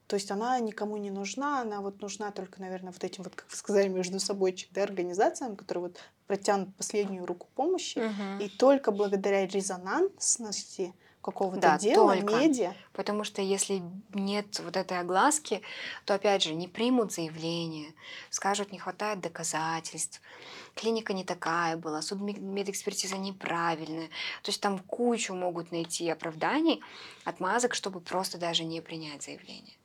То есть она никому не нужна, она вот нужна только, наверное, вот этим вот, как вы сказали, между собойчик, да, организациям, которые вот протянут последнюю руку помощи. Мгм. И только благодаря резонансности какого-то Да, дела, только. медиа, Потому что если нет вот этой огласки, то опять же не примут заявление, скажут, не хватает доказательств, клиника не такая была, судмедэкспертиза неправильная. То есть там кучу могут найти оправданий, отмазок, чтобы просто даже не принять заявление,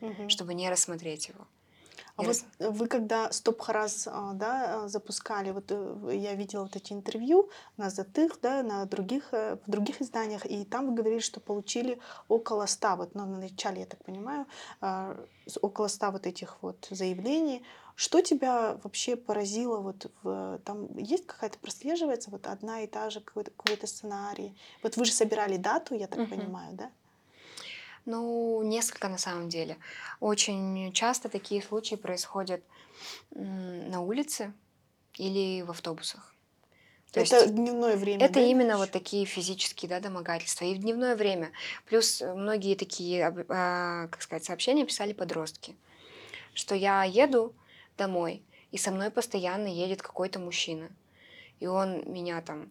Мгм. чтобы не рассмотреть его. А вот вы когда Стоп Харас а, да, запускали, вот э, я видела вот эти интервью на Затых, да, на других, э, в других изданиях, и там вы говорили, что получили около 100, вот ну, на начале, я так понимаю, а, около 100 вот этих вот заявлений. Что тебя вообще поразило? Вот в, там есть какая-то прослеживается вот одна и та же какой-то, какой-то сценарий? Вот вы же собирали дату, я так Мгм. понимаю, да? Ну, несколько на самом деле. Очень часто такие случаи происходят на улице или в автобусах. То Это есть дневное время, Это да, именно вот такие физические да, домогательства. И в дневное время. Плюс э, многие такие, а, как сказать, сообщения писали подростки, что я еду домой, и со мной постоянно едет какой-то мужчина. И он меня там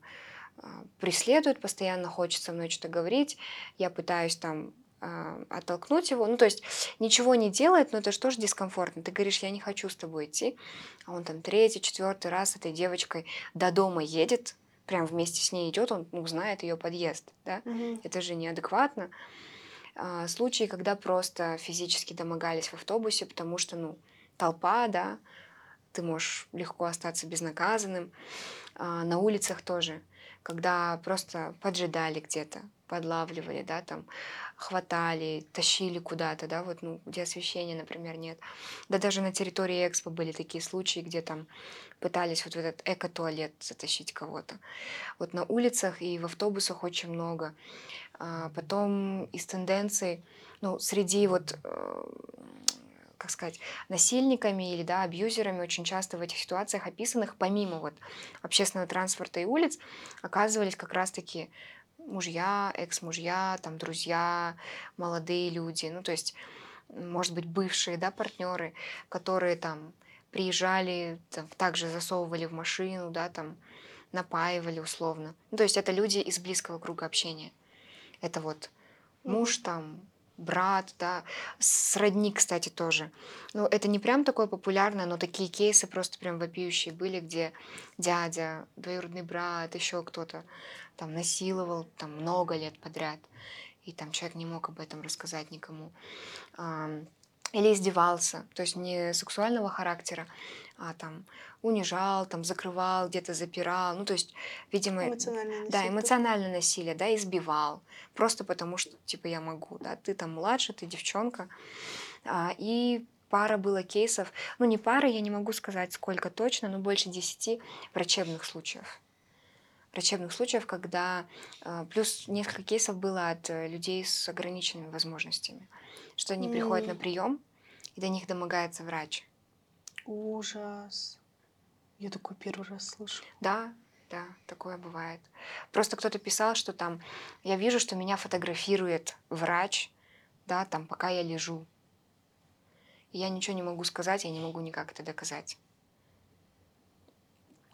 а, преследует, постоянно хочет со мной что-то говорить. Я пытаюсь там оттолкнуть его. Ну, то есть ничего не делает, но это что ж дискомфортно. Ты говоришь, я не хочу с тобой идти. А он там третий, четвертый раз с этой девочкой до дома едет, прям вместе с ней идет, он ну, знает ее подъезд. Да? Мгм. Это же неадекватно. А, случаи, когда просто физически домогались в автобусе, потому что, ну, толпа, да, ты можешь легко остаться безнаказанным. А, на улицах тоже, когда просто поджидали где-то, подлавливали, да, там, хватали, тащили куда-то, да, вот, ну, где освещения, например, нет. Да даже на территории Экспо были такие случаи, где там пытались вот в этот эко-туалет затащить кого-то. Вот на улицах и в автобусах очень много. А, потом из тенденций, ну, среди вот, э, как сказать, насильниками или, да, абьюзерами очень часто в этих ситуациях описанных, помимо вот общественного транспорта и улиц, оказывались как раз-таки мужья, экс-мужья, там, друзья, молодые люди, ну, то есть, может быть, бывшие, да, партнеры, которые там приезжали, там, также засовывали в машину, да, там, напаивали условно. Ну, то есть это люди из близкого круга общения. Это вот муж там, брат, да, сродни, кстати, тоже. Ну, это не прям такое популярное, но такие кейсы просто прям вопиющие были, где дядя, двоюродный брат, еще кто-то там насиловал там много лет подряд, и там человек не мог об этом рассказать никому. Или издевался, то есть не сексуального характера, а там унижал, там закрывал, где-то запирал. Ну, то есть, видимо, Эмоциональное да, насилие. эмоциональное насилие, да, избивал. Просто потому что, типа, я могу, да, ты там младше, ты девчонка. А, и пара было кейсов, ну, не пара, я не могу сказать, сколько точно, но больше десяти врачебных случаев. Врачебных случаев, когда... а, Плюс несколько кейсов было от э, людей с ограниченными возможностями. Что они приходят на прием, и до них домогается врач. Ужас. Я такой первый раз слышу. Да, да, такое бывает. Просто кто-то писал, что там я вижу, что меня фотографирует врач, да, там, пока я лежу. И я ничего не могу сказать, я не могу никак это доказать.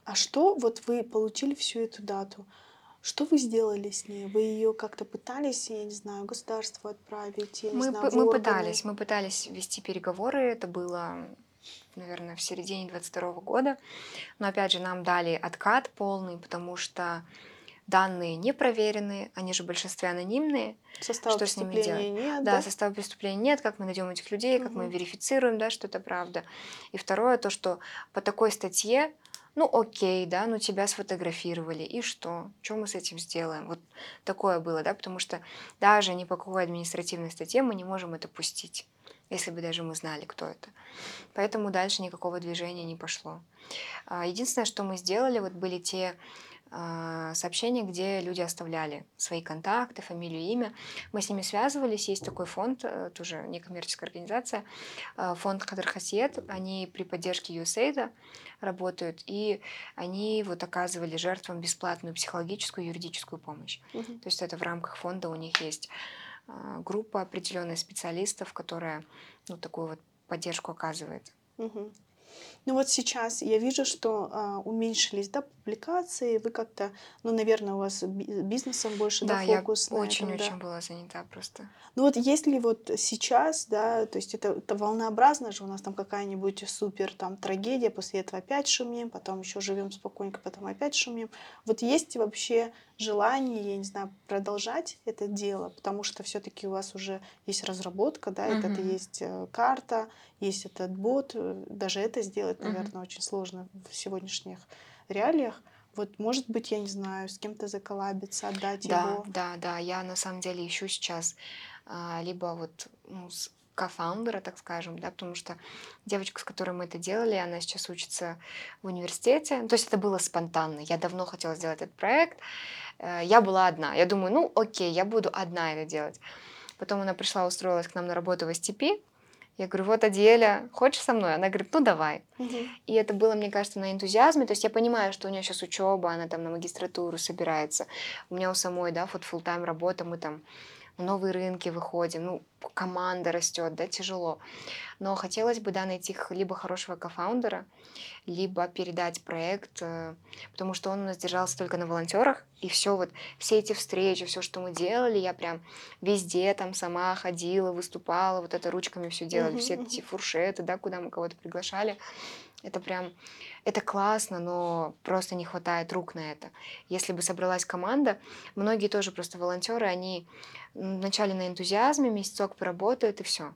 А что вот вы получили всю эту дату? Что вы сделали с ней? Вы ее как-то пытались, я не знаю, государству отправить? Я не Мы, знаю, п- в мы органы? пытались, мы пытались вести переговоры, это было, наверное, в середине 22 года, но опять же нам дали откат полный, потому что данные не проверены, они же в большинстве анонимные, Состава что с ними делать? нет, Да, да? состава преступления нет, как мы найдем этих людей, как мы Мгм. верифицируем, да, что это правда. И второе, то, что по такой статье, ну окей, да, ну тебя сфотографировали, и что? Что мы с этим сделаем? Вот такое было, да, потому что даже ни по какой административной статье мы не можем это пустить, если бы даже мы знали, кто это. Поэтому дальше никакого движения не пошло. А, Единственное, что мы сделали, вот были те сообщения, где люди оставляли свои контакты, фамилию, имя. Мы с ними связывались. Есть такой фонд, э, тоже некоммерческая организация, э, фонд Хадр Хасиет. Они при поддержке USAID работают, и они вот оказывали жертвам бесплатную психологическую и юридическую помощь. Мгм. То есть это в рамках фонда у них есть а, группа определенных специалистов, которая ну, такую вот поддержку оказывает. Мгм. Ну вот сейчас я вижу, что а, уменьшились, да, публикации, вы как-то, ну, наверное, у вас би- бизнесом больше, да, Да, я фокус на этом, да. очень-очень была занята просто. Ну вот если вот сейчас, да, то есть это, это волнообразно же, у нас там какая-нибудь супер там трагедия, после этого опять шумим, потом еще живем спокойненько, потом опять шумим. Вот есть вообще желание, я не знаю, продолжать это дело, потому что все-таки у вас уже есть разработка, да, это, это Мгм. есть э, карта, есть этот бот, э, даже это сделать, наверное, очень сложно в сегодняшних реалиях. Вот, может быть, я не знаю, с кем-то заколабиться, отдать Да, его. да, да. Я на самом деле ищу сейчас а, либо вот ну, с кофаундера, так скажем, да, потому что девочка, с которой мы это делали, она сейчас учится в университете. То есть это было спонтанно. Я давно хотела сделать этот проект. Э, Я была одна. Я думаю, ну окей, я буду одна это делать. Потом она пришла, устроилась к нам на работу в STP. Я говорю, вот Аделя, хочешь со мной? Она говорит, ну давай. Мгм. И это было, мне кажется, на энтузиазме. То есть я понимаю, что у нее сейчас учеба, она там на магистратуру собирается. У меня у самой, да, вот full тайм работа, мы там новые рынки выходим, ну, команда растет, да, тяжело. Но хотелось бы, да, найти либо хорошего кофаундера, либо передать проект, э, потому что он у нас держался только на волонтерах, и все вот, все эти встречи, все, что мы делали, я прям везде там сама ходила, выступала, вот это ручками все делали, все эти фуршеты, да, куда мы кого-то приглашали. Это прям, это классно, но просто не хватает рук на это. Если бы собралась команда, многие тоже просто волонтеры, они вначале на энтузиазме, месяцок поработают и все.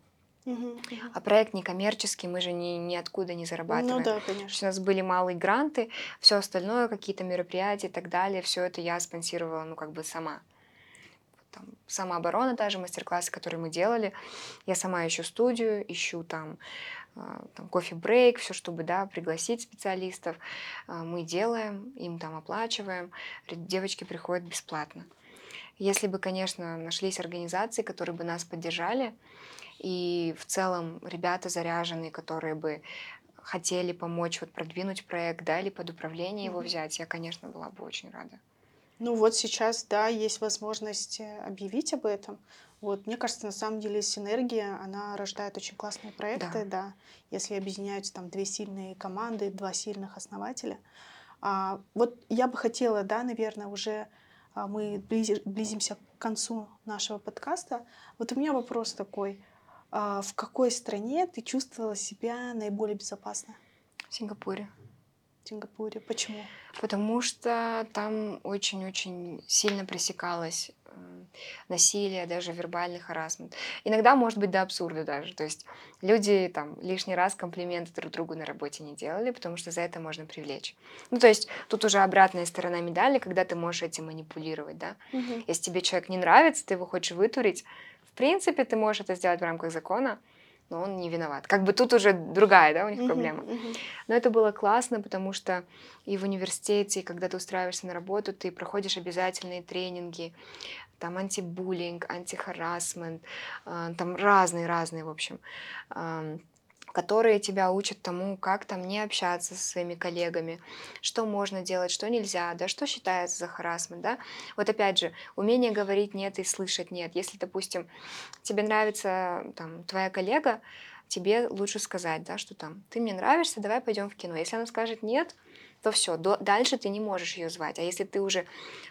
А проект не коммерческий, мы же ни, ниоткуда не зарабатываем. Ну да, есть У конечно. нас были малые гранты, все остальное, какие-то мероприятия и так далее, все это я спонсировала, ну, как бы сама. Там, самооборона, даже мастер-классы, которые мы делали. Я сама ищу студию, ищу там, там кофе-брейк, все, чтобы, да, пригласить специалистов. А, Мы делаем, им там оплачиваем. Девочки приходят бесплатно. Если бы, конечно, нашлись организации, которые бы нас поддержали, и в целом ребята заряженные, которые бы хотели помочь вот продвинуть проект, да, или под управление его Мгм. взять, я, конечно, была бы очень рада. Ну вот сейчас, да, есть возможность э, объявить об этом. Вот, мне кажется, на самом деле синергия, она рождает очень классные проекты, да, если объединяются там две сильные команды, два сильных основателя. А, вот я бы хотела, да, наверное, уже а, мы близи- близимся к концу нашего подкаста. Вот у меня вопрос такой. А, в какой стране ты чувствовала себя наиболее безопасно? В Сингапуре. Сингапуре. Почему? Потому что там очень-очень сильно пресекалось м, насилие, даже вербальный харасмент. Иногда, может быть, до абсурда даже. То есть люди там лишний раз комплименты друг другу на работе не делали, потому что за это можно привлечь. Ну, то есть тут уже обратная сторона медали, когда ты можешь этим манипулировать, да. Мгм. Если тебе человек не нравится, ты его хочешь вытурить, в принципе, ты можешь это сделать в рамках закона, но он не виноват. Как бы тут уже другая, да, у них проблема. Но это было классно, потому что и в университете, и когда ты устраиваешься на работу, ты проходишь обязательные тренинги, там антибуллинг, антихарасмент, а, там разные-разные, в общем, которые тебя учат тому, как там не общаться со своими коллегами, что можно делать, что нельзя, да, что считается за харасмент, да. Вот опять же, умение говорить нет и слышать нет. Если, допустим, тебе нравится там твоя коллега, тебе лучше сказать, да, что там, ты мне нравишься, давай пойдем в кино. Если она скажет нет, то все, дальше ты не можешь ее звать. А если ты уже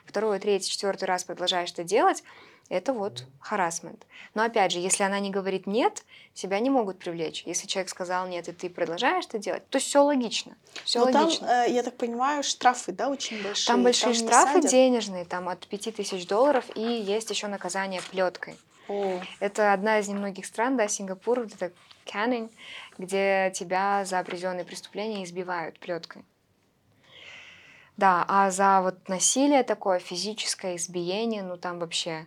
второй, третий, четвертый раз продолжаешь это делать, это вот харасмент. Но опять же, если она не говорит нет, себя не могут привлечь. Если человек сказал нет, и ты продолжаешь это делать, то все логично. Все Но логично. там, э, я так понимаю, штрафы, да, очень большие. Там большие Там штрафы денежные, там от 5000 долларов, и есть еще наказание плеткой. О, Это одна из немногих стран, да, Сингапур, вот это Canning, где тебя за определенные преступления избивают плеткой. Да, а за вот насилие такое, физическое избиение, ну там вообще,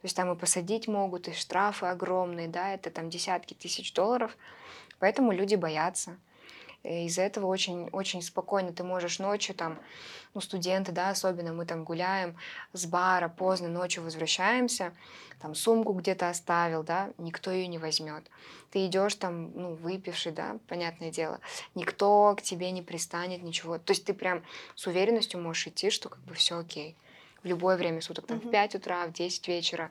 то есть там и посадить могут, и штрафы огромные, да, это там десятки тысяч долларов, поэтому люди боятся. И Из-за этого очень, очень спокойно ты можешь ночью там, ну, студенты, да, особенно мы там гуляем с бара, поздно ночью возвращаемся, там сумку где-то оставил, да, никто ее не возьмет. Ты идешь там, ну, выпивший, да, понятное дело, никто к тебе не пристанет, ничего. То есть ты прям с уверенностью можешь идти, что как бы все окей. В любое время суток, там, в Мгм. 5 утра, в 10 вечера.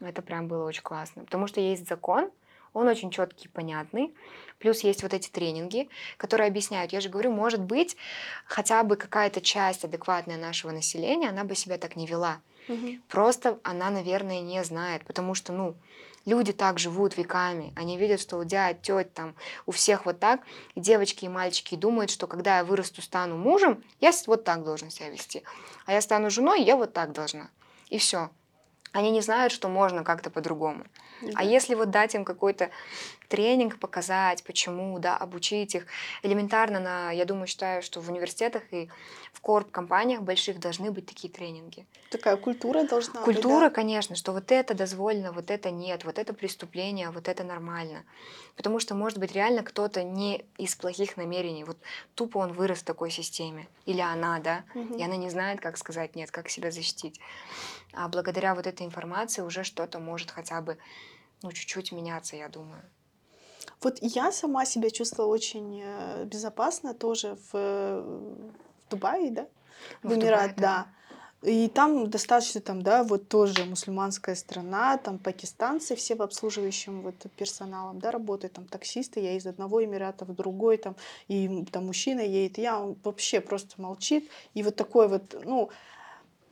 Это прям было очень классно. Потому что есть закон, он очень четкий, понятный. Плюс есть вот эти тренинги, которые объясняют. Я же говорю, может быть, хотя бы какая-то часть адекватная нашего населения, она бы себя так не вела. мгм. Просто она, наверное, не знает, потому что, ну, люди так живут веками. Они видят, что у дядь, теть, там, у всех вот так. И девочки и мальчики думают, что когда я вырасту, стану мужем, я вот так должен себя вести. А я стану женой, я вот так должна. И все. Они не знают, что можно как-то по-другому. Да. А если вот дать им какой-то тренинг, показать, почему, да, обучить их, элементарно, на, я думаю, считаю, что в университетах и в корп-компаниях больших должны быть такие тренинги. Такая культура должна быть, Культура, да. конечно, что вот это дозволено, вот это нет, вот это преступление, вот это нормально. Потому что, может быть, реально кто-то не из плохих намерений, вот тупо он вырос в такой системе, или она, да, Мгм. и она не знает, как сказать нет, как себя защитить. А благодаря вот этой информации уже что-то может хотя бы, ну, чуть-чуть меняться, я думаю. Вот я сама себя чувствовала очень э, безопасно тоже в, э, в Дубае, да? В в Эмират, Дубае, да. И там достаточно, там, да, вот тоже мусульманская страна, там пакистанцы все в обслуживающем вот персоналом, да, работают, там таксисты, я из одного Эмирата в другой, там, и там мужчина едет, я, он вообще просто молчит, и вот такой вот, ну,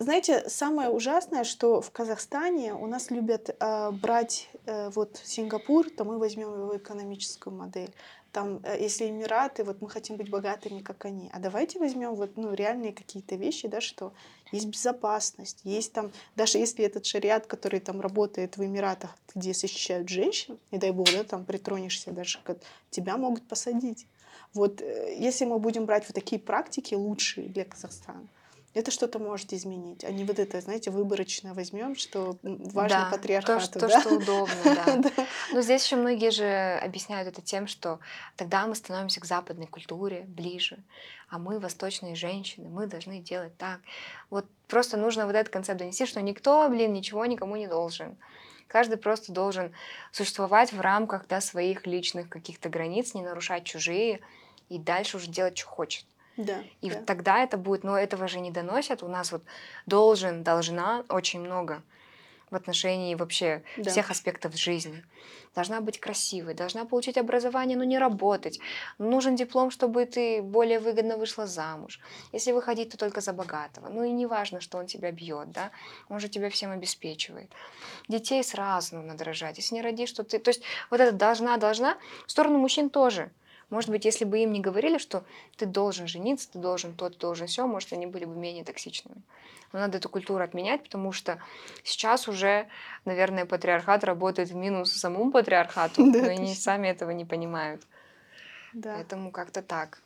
знаете, самое ужасное, что в Казахстане у нас любят э, брать э, вот Сингапур, то мы возьмем его экономическую модель. Там, э, если Эмираты, вот мы хотим быть богатыми, как они. А давайте возьмем вот, ну, реальные какие-то вещи, да, что есть безопасность, есть там, даже если этот шариат, который там работает в Эмиратах, где защищают женщин, не дай бог, да, там притронешься даже, к- тебя могут посадить. Вот э, если мы будем брать вот такие практики лучшие для Казахстана, это что-то может изменить, а не вот это, знаете, выборочно возьмем, что важно Да, патриархату, то, что, да? что удобно. Да. Но здесь еще многие же объясняют это тем, что тогда мы становимся к западной культуре ближе, а мы восточные женщины, мы должны делать так. Вот просто нужно вот этот концепт донести, что никто, блин, ничего никому не должен. Каждый просто должен существовать в рамках да, своих личных каких-то границ, не нарушать чужие и дальше уже делать, что хочет. Да, И да. вот тогда это будет, но этого же не доносят. У нас вот должен, должна очень много в отношении вообще Да. всех аспектов жизни. Должна быть красивой, должна получить образование, но не работать. Нужен диплом, чтобы ты более выгодно вышла замуж. Если выходить, то только за богатого. Ну и не важно, что он тебя бьет, да, он же тебя всем обеспечивает. Детей сразу надо рожать. Если не родишь, то ты... То есть вот это должна, должна. В сторону мужчин тоже. Может быть, если бы им не говорили, что ты должен жениться, ты должен то, ты должен все, может, они были бы менее токсичными. Но надо эту культуру отменять, потому что сейчас уже, наверное, патриархат работает в минус самому патриархату, но они сами этого не понимают. да. Поэтому как-то так.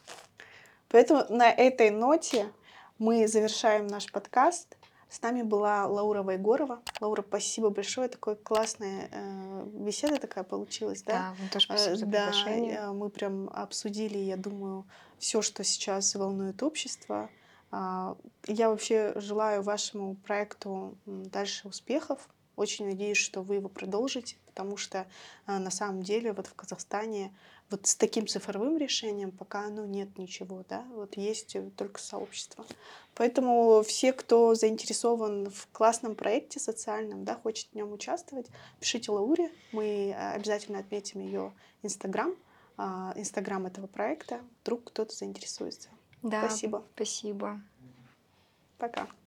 Поэтому на этой ноте мы завершаем наш подкаст. С нами была Лаура Вайгорова. Лаура, спасибо большое. Такой классная э, беседа такая получилась, да? Да, вам тоже Э, спасибо за да, приглашение. э, мы прям обсудили, я думаю, все, что сейчас волнует общество. А, Я вообще желаю вашему проекту дальше успехов. Очень надеюсь, что вы его продолжите. Потому что а, на самом деле вот в Казахстане вот с таким цифровым решением пока ну, нет ничего, да, вот есть э, только сообщество. Поэтому все, кто заинтересован в классном проекте социальном, да, хочет в нем участвовать, пишите Лауре, мы э, обязательно отметим ее Инстаграм, а, Инстаграм этого проекта, вдруг кто-то заинтересуется. Да, Спасибо. Спасибо. Пока.